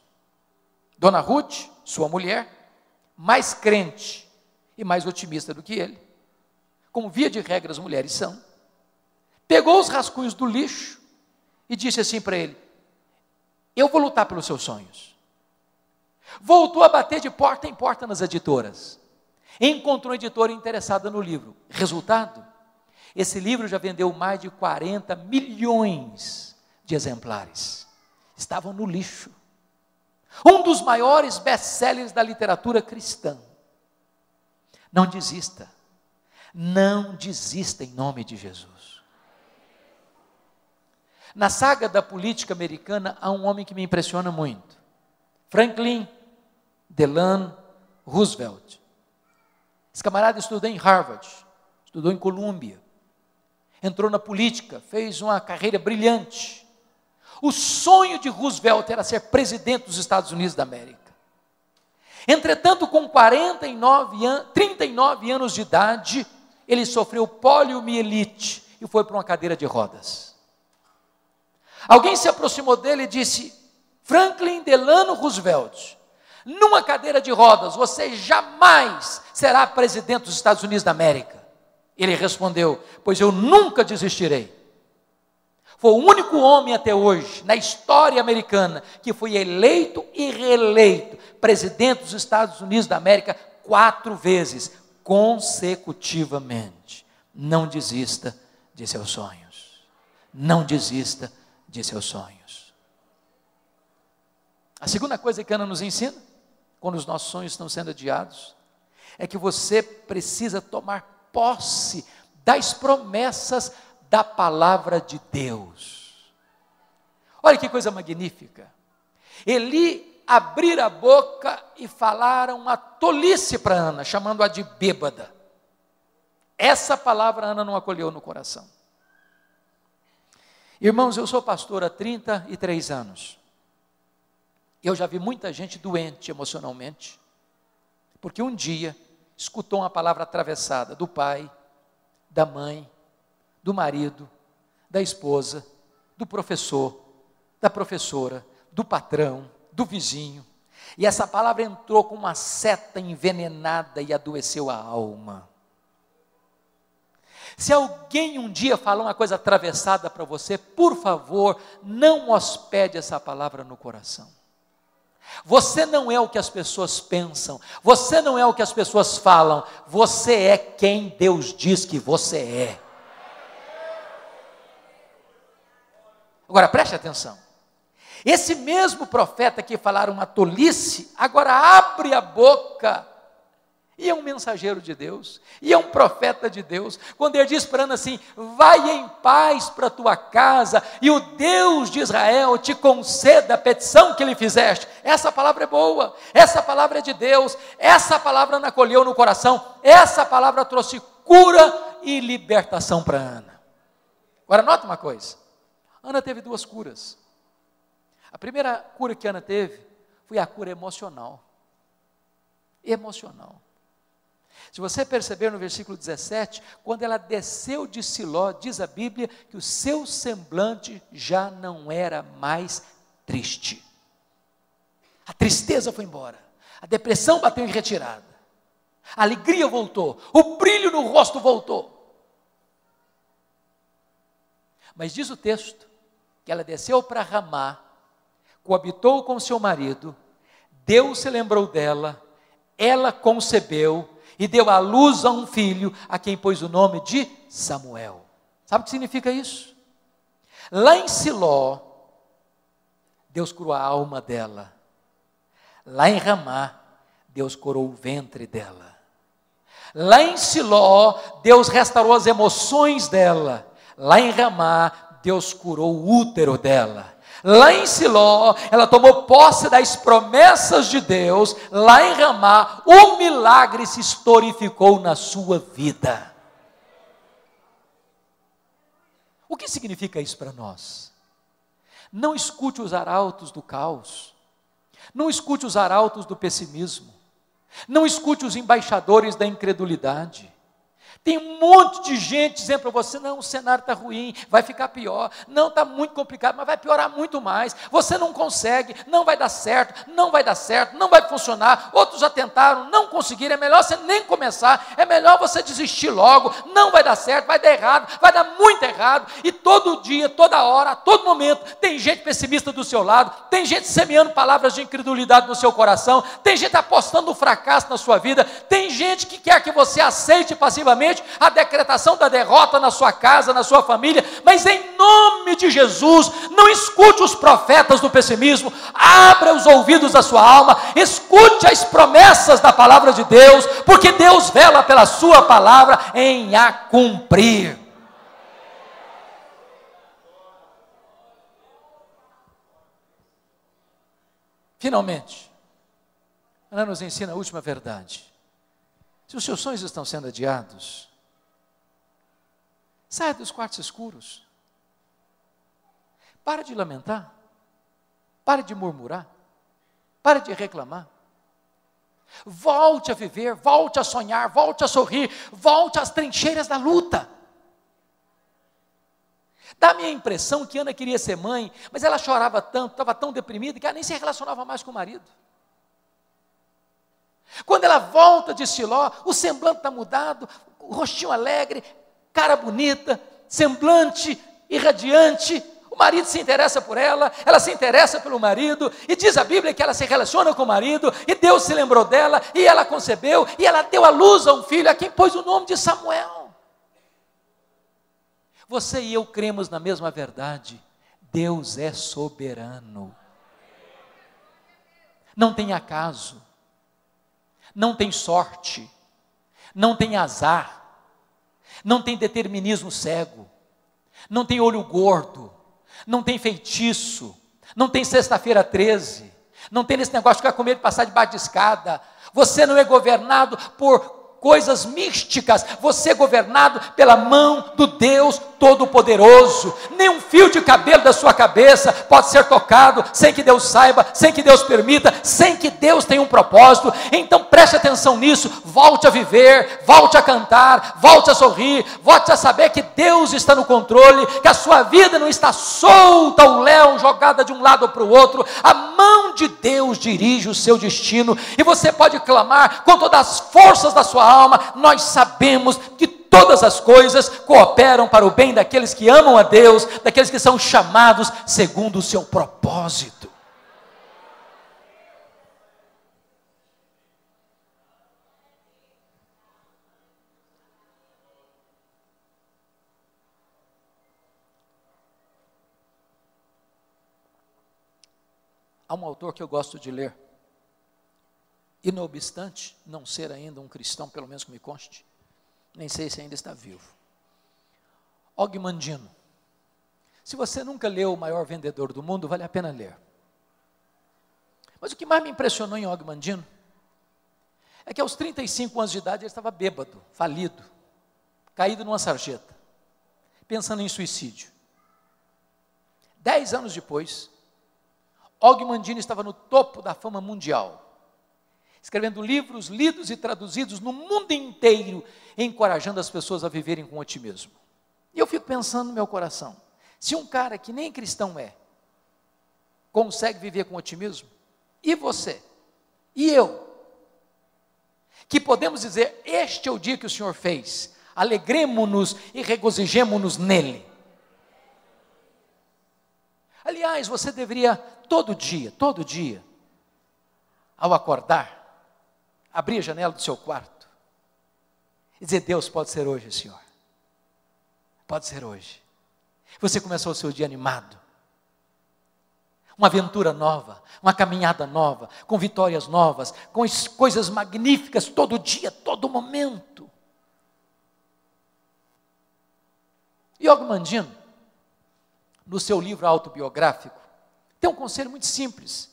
Dona Ruth, sua mulher, mais crente e mais otimista do que ele, como via de regra as mulheres são, pegou os rascunhos do lixo e disse assim para ele: Eu vou lutar pelos seus sonhos. Voltou a bater de porta em porta nas editoras. Encontrou editora interessada no livro. Resultado? Esse livro já vendeu mais de 40 milhões de exemplares. Estavam no lixo. Um dos maiores best-sellers da literatura cristã. Não desista. Não desista em nome de Jesus. Na saga da política americana há um homem que me impressiona muito. Franklin Delano Roosevelt. Esse camarada estudou em Harvard, estudou em Colômbia, entrou na política, fez uma carreira brilhante. O sonho de Roosevelt era ser presidente dos Estados Unidos da América. Entretanto, com 49 an 39 anos de idade, ele sofreu poliomielite e foi para uma cadeira de rodas. Alguém se aproximou dele e disse: Franklin Delano Roosevelt, numa cadeira de rodas, você jamais será presidente dos Estados Unidos da América. Ele respondeu: Pois eu nunca desistirei. Foi o único homem até hoje, na história americana, que foi eleito e reeleito presidente dos Estados Unidos da América quatro vezes, consecutivamente. Não desista de seus sonhos. Não desista de seus sonhos. A segunda coisa que Ana nos ensina quando os nossos sonhos estão sendo adiados, é que você precisa tomar posse das promessas da palavra de Deus. Olha que coisa magnífica. Eli abrir a boca e falar uma tolice para Ana, chamando-a de bêbada. Essa palavra Ana não acolheu no coração. Irmãos, eu sou pastor há 33 anos. Eu já vi muita gente doente emocionalmente, porque um dia escutou uma palavra atravessada do pai, da mãe, do marido, da esposa, do professor, da professora, do patrão, do vizinho. E essa palavra entrou com uma seta envenenada e adoeceu a alma. Se alguém um dia falar uma coisa atravessada para você, por favor, não hospede essa palavra no coração. Você não é o que as pessoas pensam, você não é o que as pessoas falam, você é quem Deus diz que você é. Agora preste atenção. Esse mesmo profeta que falaram uma tolice, agora abre a boca e é um mensageiro de Deus, e é um profeta de Deus. Quando ele diz para Ana assim: vai em paz para tua casa, e o Deus de Israel te conceda a petição que lhe fizeste. Essa palavra é boa, essa palavra é de Deus, essa palavra Ana acolheu no coração, essa palavra trouxe cura e libertação para Ana. Agora, nota uma coisa: Ana teve duas curas. A primeira cura que Ana teve foi a cura emocional. Emocional. Se você perceber no versículo 17, quando ela desceu de Siló, diz a Bíblia que o seu semblante já não era mais triste. A tristeza foi embora, a depressão bateu em retirada, a alegria voltou, o brilho no rosto voltou. Mas diz o texto que ela desceu para Ramá, coabitou com seu marido, Deus se lembrou dela, ela concebeu e deu à luz a um filho, a quem pôs o nome de Samuel. Sabe o que significa isso? Lá em Siló, Deus curou a alma dela. Lá em Ramá, Deus curou o ventre dela. Lá em Siló, Deus restaurou as emoções dela. Lá em Ramá, Deus curou o útero dela. Lá em Siló, ela tomou posse das promessas de Deus. Lá em Ramá, o milagre se historificou na sua vida. O que significa isso para nós? Não escute os arautos do caos. Não escute os arautos do pessimismo. Não escute os embaixadores da incredulidade. Tem um monte de gente dizendo para você: não, o cenário está ruim, vai ficar pior. Não, está muito complicado, mas vai piorar muito mais. Você não consegue, não vai dar certo, não vai dar certo, não vai funcionar. Outros já tentaram, não conseguiram. É melhor você nem começar, é melhor você desistir logo. Não vai dar certo, vai dar errado, vai dar muito errado. E todo dia, toda hora, a todo momento, tem gente pessimista do seu lado, tem gente semeando palavras de incredulidade no seu coração, tem gente apostando no fracasso na sua vida, tem gente que quer que você aceite passivamente a decretação da derrota na sua casa, na sua família, mas em nome de Jesus, não escute os profetas do pessimismo, abra os ouvidos da sua alma, escute as promessas da palavra de Deus, porque Deus vela pela sua palavra em a cumprir. Finalmente, Ana nos ensina a última verdade. Se os seus sonhos estão sendo adiados, saia dos quartos escuros. Pare de lamentar. Pare de murmurar. Pare de reclamar. Volte a viver, volte a sonhar, volte a sorrir, volte às trincheiras da luta. Dá a impressão que Ana queria ser mãe, mas ela chorava tanto, estava tão deprimida que ela nem se relacionava mais com o marido. Quando ela volta de Siló, o semblante está mudado, o rostinho alegre, cara bonita, semblante irradiante. O marido se interessa por ela, ela se interessa pelo marido, e diz a Bíblia que ela se relaciona com o marido, e Deus se lembrou dela, e ela concebeu, e ela deu à luz a um filho, a quem pôs o nome de Samuel. Você e eu cremos na mesma verdade: Deus é soberano. Não tem acaso não tem sorte, não tem azar, não tem determinismo cego, não tem olho gordo, não tem feitiço, não tem sexta-feira 13, não tem esse negócio de ficar com medo passar debaixo de escada. Você não é governado por coisas místicas, você governado pela mão do Deus Todo-Poderoso. Nenhum fio de cabelo da sua cabeça pode ser tocado sem que Deus saiba, sem que Deus permita, sem que Deus tenha um propósito. Então preste atenção nisso, volte a viver, volte a cantar, volte a sorrir, volte a saber que Deus está no controle, que a sua vida não está solta ao léu, jogada de um lado para o outro. A mão de Deus dirige o seu destino e você pode clamar com todas as forças da sua alma, nós sabemos que todas as coisas cooperam para o bem daqueles que amam a Deus, daqueles que são chamados segundo o seu propósito. Há um autor que eu gosto de ler, e não obstante não ser ainda um cristão, pelo menos que me conste, nem sei se ainda está vivo. Og Mandino. Se você nunca leu O Maior Vendedor do Mundo, vale a pena ler. Mas o que mais me impressionou em Og Mandino é que aos 35 anos de idade ele estava bêbado, falido, caído numa sarjeta, pensando em suicídio. Dez anos depois, Og Mandino estava no topo da fama mundial escrevendo livros lidos e traduzidos no mundo inteiro, encorajando as pessoas a viverem com otimismo. E eu fico pensando no meu coração: se um cara que nem cristão é, consegue viver com otimismo, e você? E eu? Que podemos dizer: Este é o dia que o Senhor fez, alegremos-nos e regozijemos-nos nele. Aliás, você deveria todo dia, todo dia, ao acordar, abrir a janela do seu quarto e dizer: Deus pode ser hoje, Senhor. Pode ser hoje. Você começou o seu dia animado. Uma aventura nova, uma caminhada nova, com vitórias novas, com coisas magníficas todo dia, todo momento. E Mandino, no seu livro autobiográfico, tem um conselho muito simples,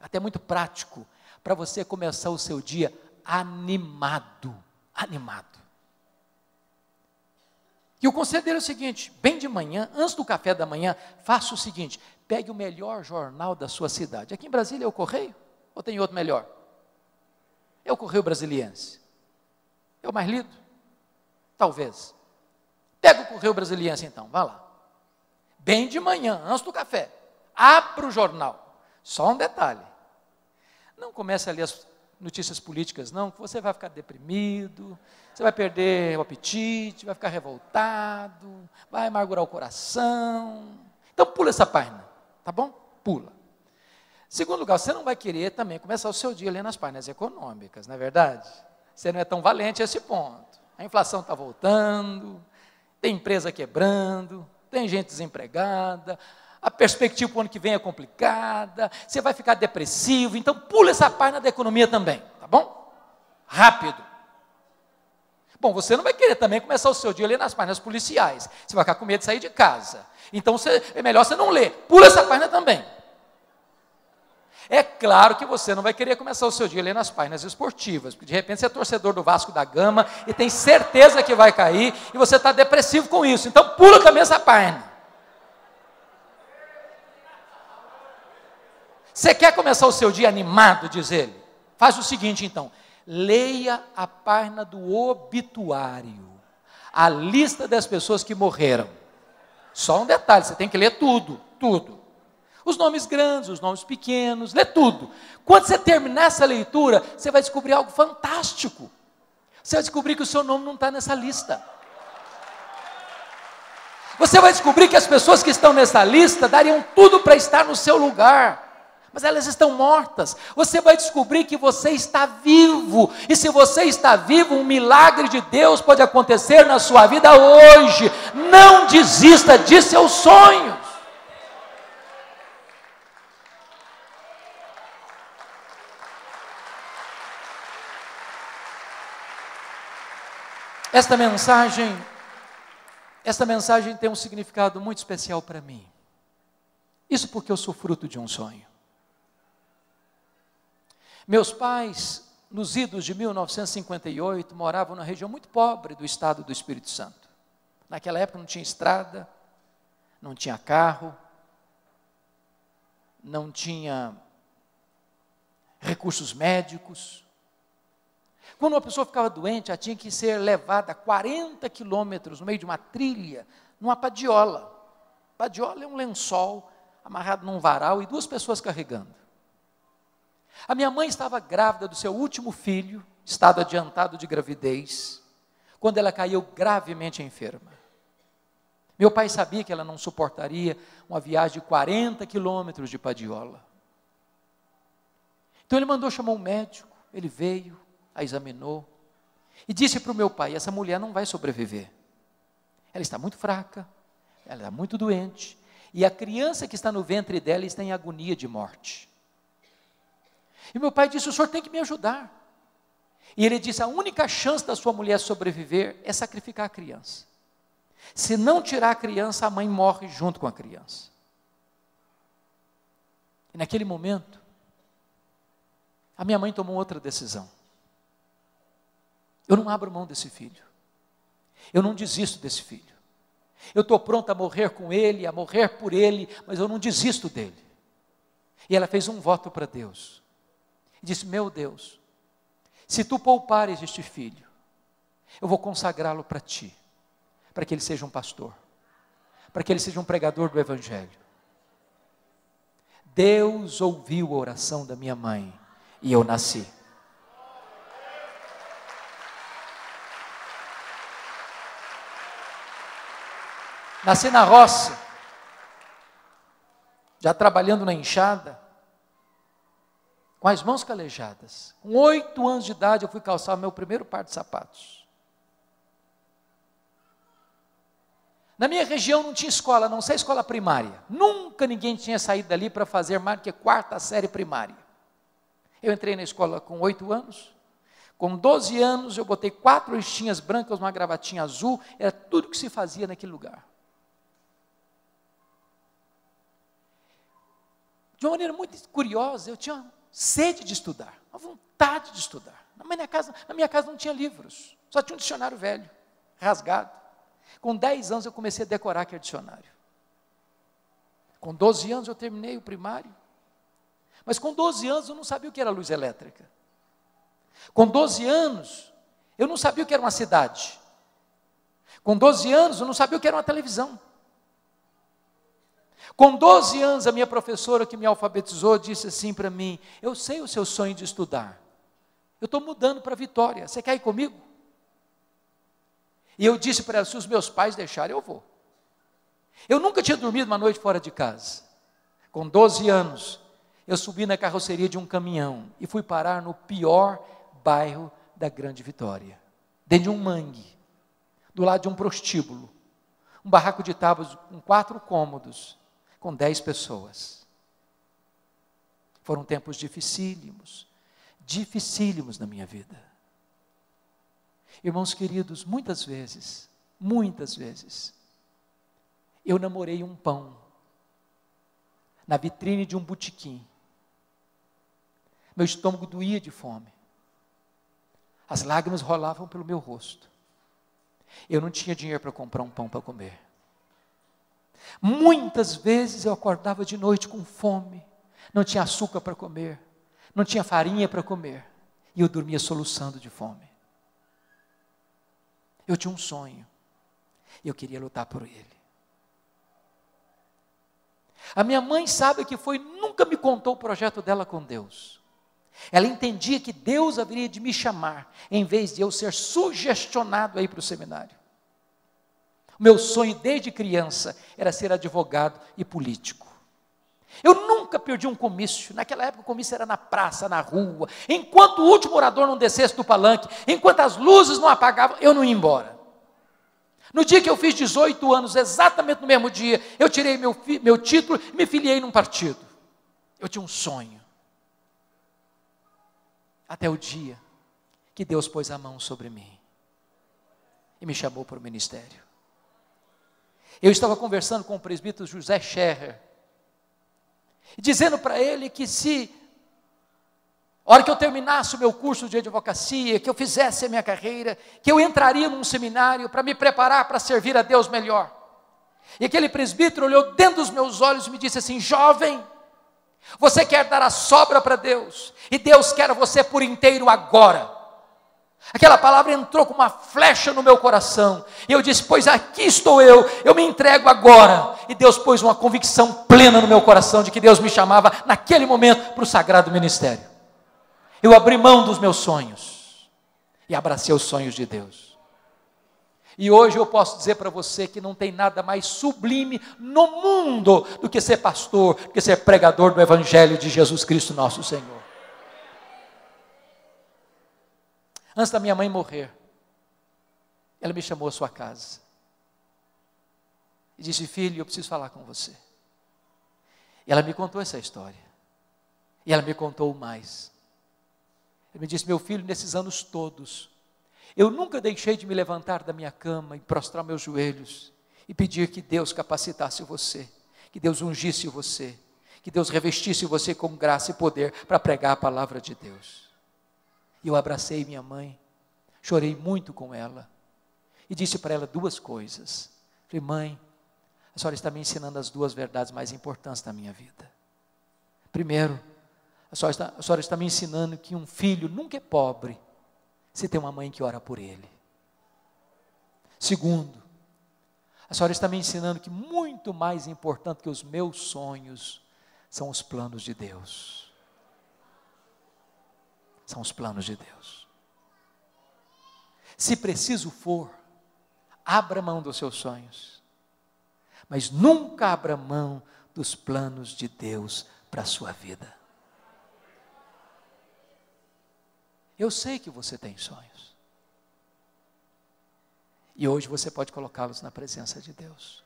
até muito prático, para você começar o seu dia animado. Animado. E o conselho dele é o seguinte: bem de manhã, antes do café da manhã, faça o seguinte: pegue o melhor jornal da sua cidade. Aqui em Brasília é o Correio? Ou tem outro melhor? É o Correio Brasiliense. É o mais lido? Talvez. Pega o Correio Brasiliense então, vá lá. Bem de manhã, antes do café. Abra o jornal. Só um detalhe. Não comece a ler as notícias políticas, não, que você vai ficar deprimido, você vai perder o apetite, vai ficar revoltado, vai amargurar o coração. Então pula essa página, tá bom? Pula. Segundo lugar, você não vai querer também começar o seu dia lendo as páginas econômicas, não é verdade? Você não é tão valente a esse ponto. A inflação está voltando, tem empresa quebrando, tem gente desempregada, a perspectiva para o ano que vem é complicada, você vai ficar depressivo, então pula essa página da economia também, tá bom? Rápido. Bom, você não vai querer também começar o seu dia lendo as páginas policiais, você vai ficar com medo de sair de casa. Então você, é melhor você não ler, pula essa página também. É claro que você não vai querer começar o seu dia lendo as páginas esportivas, porque de repente você é torcedor do Vasco da Gama e tem certeza que vai cair e você está depressivo com isso. Então pula também essa página. Você quer começar o seu dia animado, diz ele? Faz o seguinte então: leia a página do obituário, a lista das pessoas que morreram. Só um detalhe: você tem que ler tudo, tudo. Os nomes grandes, os nomes pequenos, lê tudo. Quando você terminar essa leitura, você vai descobrir algo fantástico. Você vai descobrir que o seu nome não está nessa lista. Você vai descobrir que as pessoas que estão nessa lista dariam tudo para estar no seu lugar mas elas estão mortas. Você vai descobrir que você está vivo, e se você está vivo, um milagre de Deus pode acontecer na sua vida hoje. Não desista de seus sonhos. Esta mensagem, esta mensagem tem um significado muito especial para mim. Isso porque eu sou fruto de um sonho. Meus pais, nos idos de 1958, moravam numa região muito pobre do estado do Espírito Santo. Naquela época não tinha estrada, não tinha carro, não tinha recursos médicos. Quando uma pessoa ficava doente, ela tinha que ser levada 40 quilômetros no meio de uma trilha, numa padiola. Padiola é um lençol amarrado num varal e duas pessoas carregando. A minha mãe estava grávida do seu último filho, estado adiantado de gravidez, quando ela caiu gravemente enferma. Meu pai sabia que ela não suportaria uma viagem de 40 quilômetros de Padiola. Então ele mandou chamar um médico, ele veio, a examinou e disse para o meu pai: essa mulher não vai sobreviver. Ela está muito fraca, ela está muito doente, e a criança que está no ventre dela está em agonia de morte. E meu pai disse: O senhor tem que me ajudar. E ele disse: A única chance da sua mulher sobreviver é sacrificar a criança. Se não tirar a criança, a mãe morre junto com a criança. E naquele momento, a minha mãe tomou outra decisão. Eu não abro mão desse filho. Eu não desisto desse filho. Eu estou pronto a morrer com ele, a morrer por ele, mas eu não desisto dele. E ela fez um voto para Deus. E disse: Meu Deus, Se tu poupares este filho, eu vou consagrá-lo para ti, para que ele seja um pastor, para que ele seja um pregador do Evangelho. Deus ouviu a oração da minha mãe e eu nasci. Nasci na roça, já trabalhando na enxada, com as mãos calejadas. Com oito anos de idade, eu fui calçar meu primeiro par de sapatos. Na minha região não tinha escola, não sei escola primária. Nunca ninguém tinha saído dali para fazer mais do que quarta série primária. Eu entrei na escola com oito anos. Com 12 anos, eu botei quatro listinhas brancas, uma gravatinha azul. Era tudo que se fazia naquele lugar. De uma maneira muito curiosa, eu tinha sede de estudar, uma vontade de estudar. Na minha casa, na minha casa não tinha livros, só tinha um dicionário velho, rasgado. Com 10 anos eu comecei a decorar aquele dicionário. Com 12 anos eu terminei o primário. Mas com 12 anos eu não sabia o que era luz elétrica. Com 12 anos eu não sabia o que era uma cidade. Com 12 anos eu não sabia o que era uma televisão. Com 12 anos, a minha professora que me alfabetizou disse assim para mim: Eu sei o seu sonho de estudar. Eu estou mudando para Vitória. Você quer ir comigo? E eu disse para ela: se os meus pais deixarem, eu vou. Eu nunca tinha dormido uma noite fora de casa. Com 12 anos, eu subi na carroceria de um caminhão e fui parar no pior bairro da Grande Vitória dentro de um mangue, do lado de um prostíbulo. Um barraco de tábuas com quatro cômodos, com dez pessoas. Foram tempos dificílimos, dificílimos na minha vida. Irmãos queridos, muitas vezes, muitas vezes, eu namorei um pão na vitrine de um botequim. Meu estômago doía de fome. As lágrimas rolavam pelo meu rosto. Eu não tinha dinheiro para comprar um pão para comer. Muitas vezes eu acordava de noite com fome, não tinha açúcar para comer, não tinha farinha para comer, e eu dormia soluçando de fome. Eu tinha um sonho. E eu queria lutar por ele. A minha mãe sabe que foi, nunca me contou o projeto dela com Deus. Ela entendia que Deus haveria de me chamar, em vez de eu ser sugestionado aí para o seminário. Meu sonho desde criança era ser advogado e político. Eu nunca perdi um comício. Naquela época o comício era na praça, na rua. Enquanto o último orador não descesse do palanque, enquanto as luzes não apagavam, eu não ia embora. No dia que eu fiz 18 anos, exatamente no mesmo dia, eu tirei meu, meu título e me filiei num partido. Eu tinha um sonho. Até o dia que Deus pôs a mão sobre mim e me chamou para o ministério. Eu estava conversando com o presbítero José Scherrer, dizendo para ele que se, hora que eu terminasse o meu curso de advocacia, que eu fizesse a minha carreira, que eu entraria num seminário para me preparar para servir a Deus melhor. E aquele presbítero olhou dentro dos meus olhos e me disse assim: jovem, você quer dar a sobra para Deus, e Deus quer você por inteiro agora. Aquela palavra entrou com uma flecha no meu coração. E eu disse: Pois aqui estou eu, eu me entrego agora. E Deus pôs uma convicção plena no meu coração de que Deus me chamava naquele momento para o sagrado ministério. Eu abri mão dos meus sonhos e abracei os sonhos de Deus. E hoje eu posso dizer para você que não tem nada mais sublime no mundo do que ser pastor, do que ser pregador do Evangelho de Jesus Cristo, nosso Senhor. Antes da minha mãe morrer, ela me chamou à sua casa e disse: Filho, eu preciso falar com você. E ela me contou essa história. E ela me contou mais. Ela me disse: Meu filho, nesses anos todos, eu nunca deixei de me levantar da minha cama e prostrar meus joelhos e pedir que Deus capacitasse você, que Deus ungisse você, que Deus revestisse você com graça e poder para pregar a palavra de Deus. E eu abracei minha mãe, chorei muito com ela e disse para ela duas coisas. Falei, mãe, a senhora está me ensinando as duas verdades mais importantes da minha vida. Primeiro, a senhora, está, a senhora está me ensinando que um filho nunca é pobre se tem uma mãe que ora por ele. Segundo, a senhora está me ensinando que muito mais importante que os meus sonhos são os planos de Deus. São os planos de Deus. Se preciso for, abra mão dos seus sonhos, mas nunca abra mão dos planos de Deus para a sua vida. Eu sei que você tem sonhos. E hoje você pode colocá-los na presença de Deus.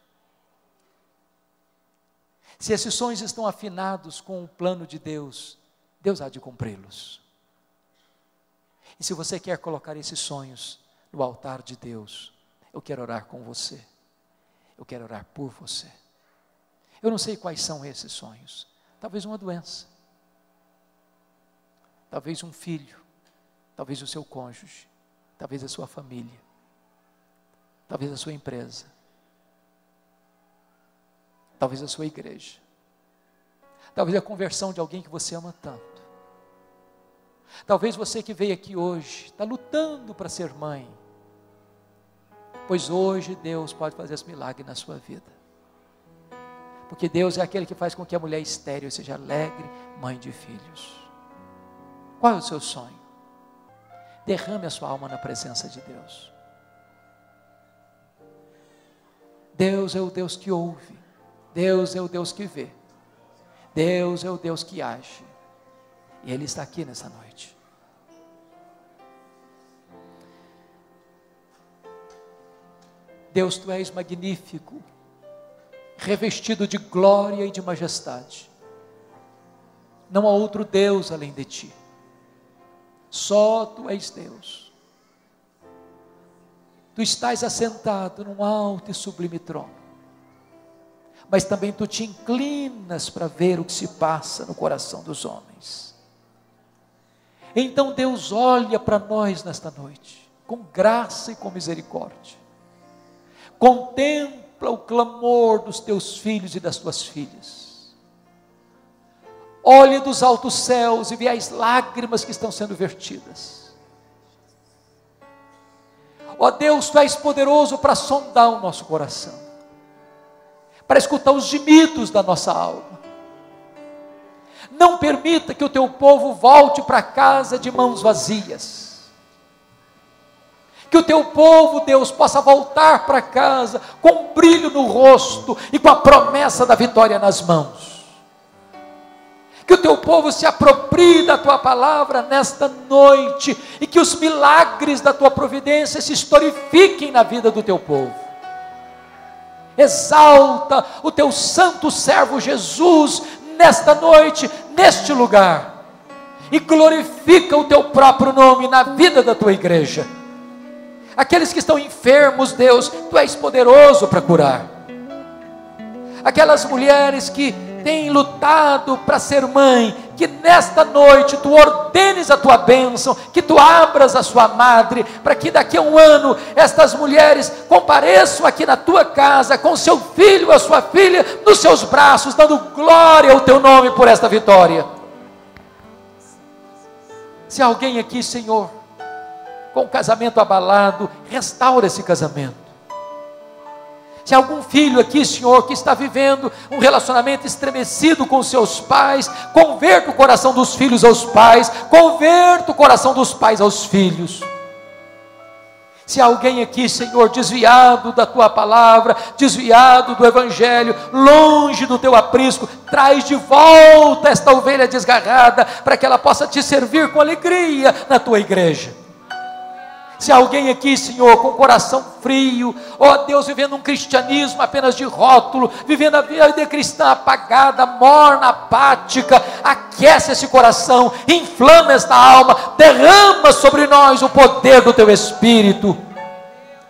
Se esses sonhos estão afinados com o plano de Deus, Deus há de cumpri-los. E se você quer colocar esses sonhos no altar de Deus, eu quero orar com você. Eu quero orar por você. Eu não sei quais são esses sonhos. Talvez uma doença. Talvez um filho. Talvez o seu cônjuge. Talvez a sua família talvez a sua empresa, talvez a sua igreja, talvez a conversão de alguém que você ama tanto. Talvez você que veio aqui hoje está lutando para ser mãe, pois hoje Deus pode fazer esse milagre na sua vida. Porque Deus é aquele que faz com que a mulher estéril seja alegre, mãe de filhos. Qual é o seu sonho? Derrame a sua alma na presença de Deus. Deus é o Deus que ouve, Deus é o Deus que vê, Deus é o Deus que age, e Ele está aqui nessa noite. Deus, tu és magnífico, revestido de glória e de majestade. Não há outro Deus além de ti. Só tu és Deus. Tu estás assentado num alto e sublime trono. Mas também tu te inclinas para ver o que se passa no coração dos homens. Então Deus olha para nós nesta noite, com graça e com misericórdia. Contempla o clamor dos teus filhos e das tuas filhas. Olha dos altos céus e vê as lágrimas que estão sendo vertidas Ó Deus, tu és poderoso para sondar o nosso coração, para escutar os gemidos da nossa alma. Não permita que o teu povo volte para casa de mãos vazias. Que o teu povo, Deus, possa voltar para casa com um brilho no rosto e com a promessa da vitória nas mãos que o teu povo se aproprie da tua palavra nesta noite e que os milagres da tua providência se historifiquem na vida do teu povo. Exalta o teu santo servo Jesus nesta noite, neste lugar, e glorifica o teu próprio nome na vida da tua igreja. Aqueles que estão enfermos, Deus, tu és poderoso para curar. Aquelas mulheres que tem lutado para ser mãe, que nesta noite tu ordenes a tua bênção, que tu abras a sua madre, para que daqui a um ano estas mulheres compareçam aqui na tua casa com seu filho a sua filha nos seus braços, dando glória ao teu nome por esta vitória. Se alguém aqui, Senhor, com o casamento abalado, restaura esse casamento. Se algum filho aqui, Senhor, que está vivendo um relacionamento estremecido com seus pais, converta o coração dos filhos aos pais, converta o coração dos pais aos filhos. Se alguém aqui, Senhor, desviado da tua palavra, desviado do evangelho, longe do teu aprisco, traz de volta esta ovelha desgarrada, para que ela possa te servir com alegria na tua igreja. Se alguém aqui, Senhor, com o coração frio, ó Deus, vivendo um cristianismo apenas de rótulo, vivendo a vida cristã apagada, morna, apática, aquece esse coração, inflama esta alma, derrama sobre nós o poder do teu Espírito.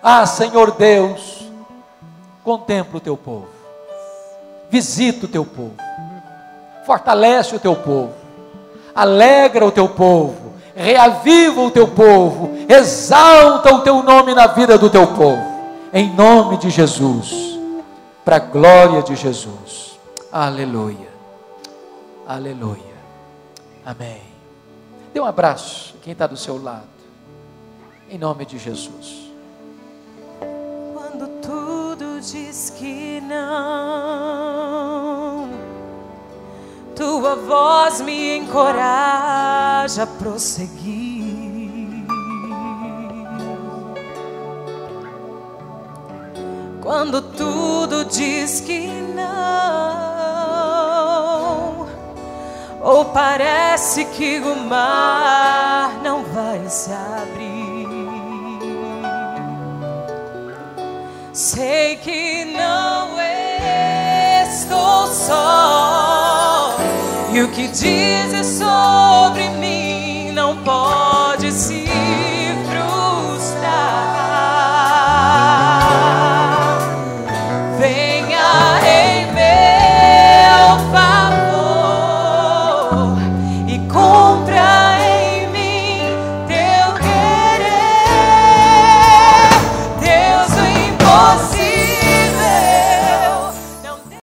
Ah, Senhor Deus, contempla o teu povo, visita o teu povo, fortalece o teu povo, alegra o teu povo reaviva o teu povo, exalta o teu nome na vida do teu povo, em nome de Jesus, para a glória de Jesus. Aleluia, aleluia, amém. Dê um abraço, quem está do seu lado, Em nome de Jesus. Quando tudo diz que não, tua voz me encoraja a prosseguir. Quando tudo diz que não, ou parece que o mar não vai se abrir. Sei que não estou só, e o que dizes sobre mim não pode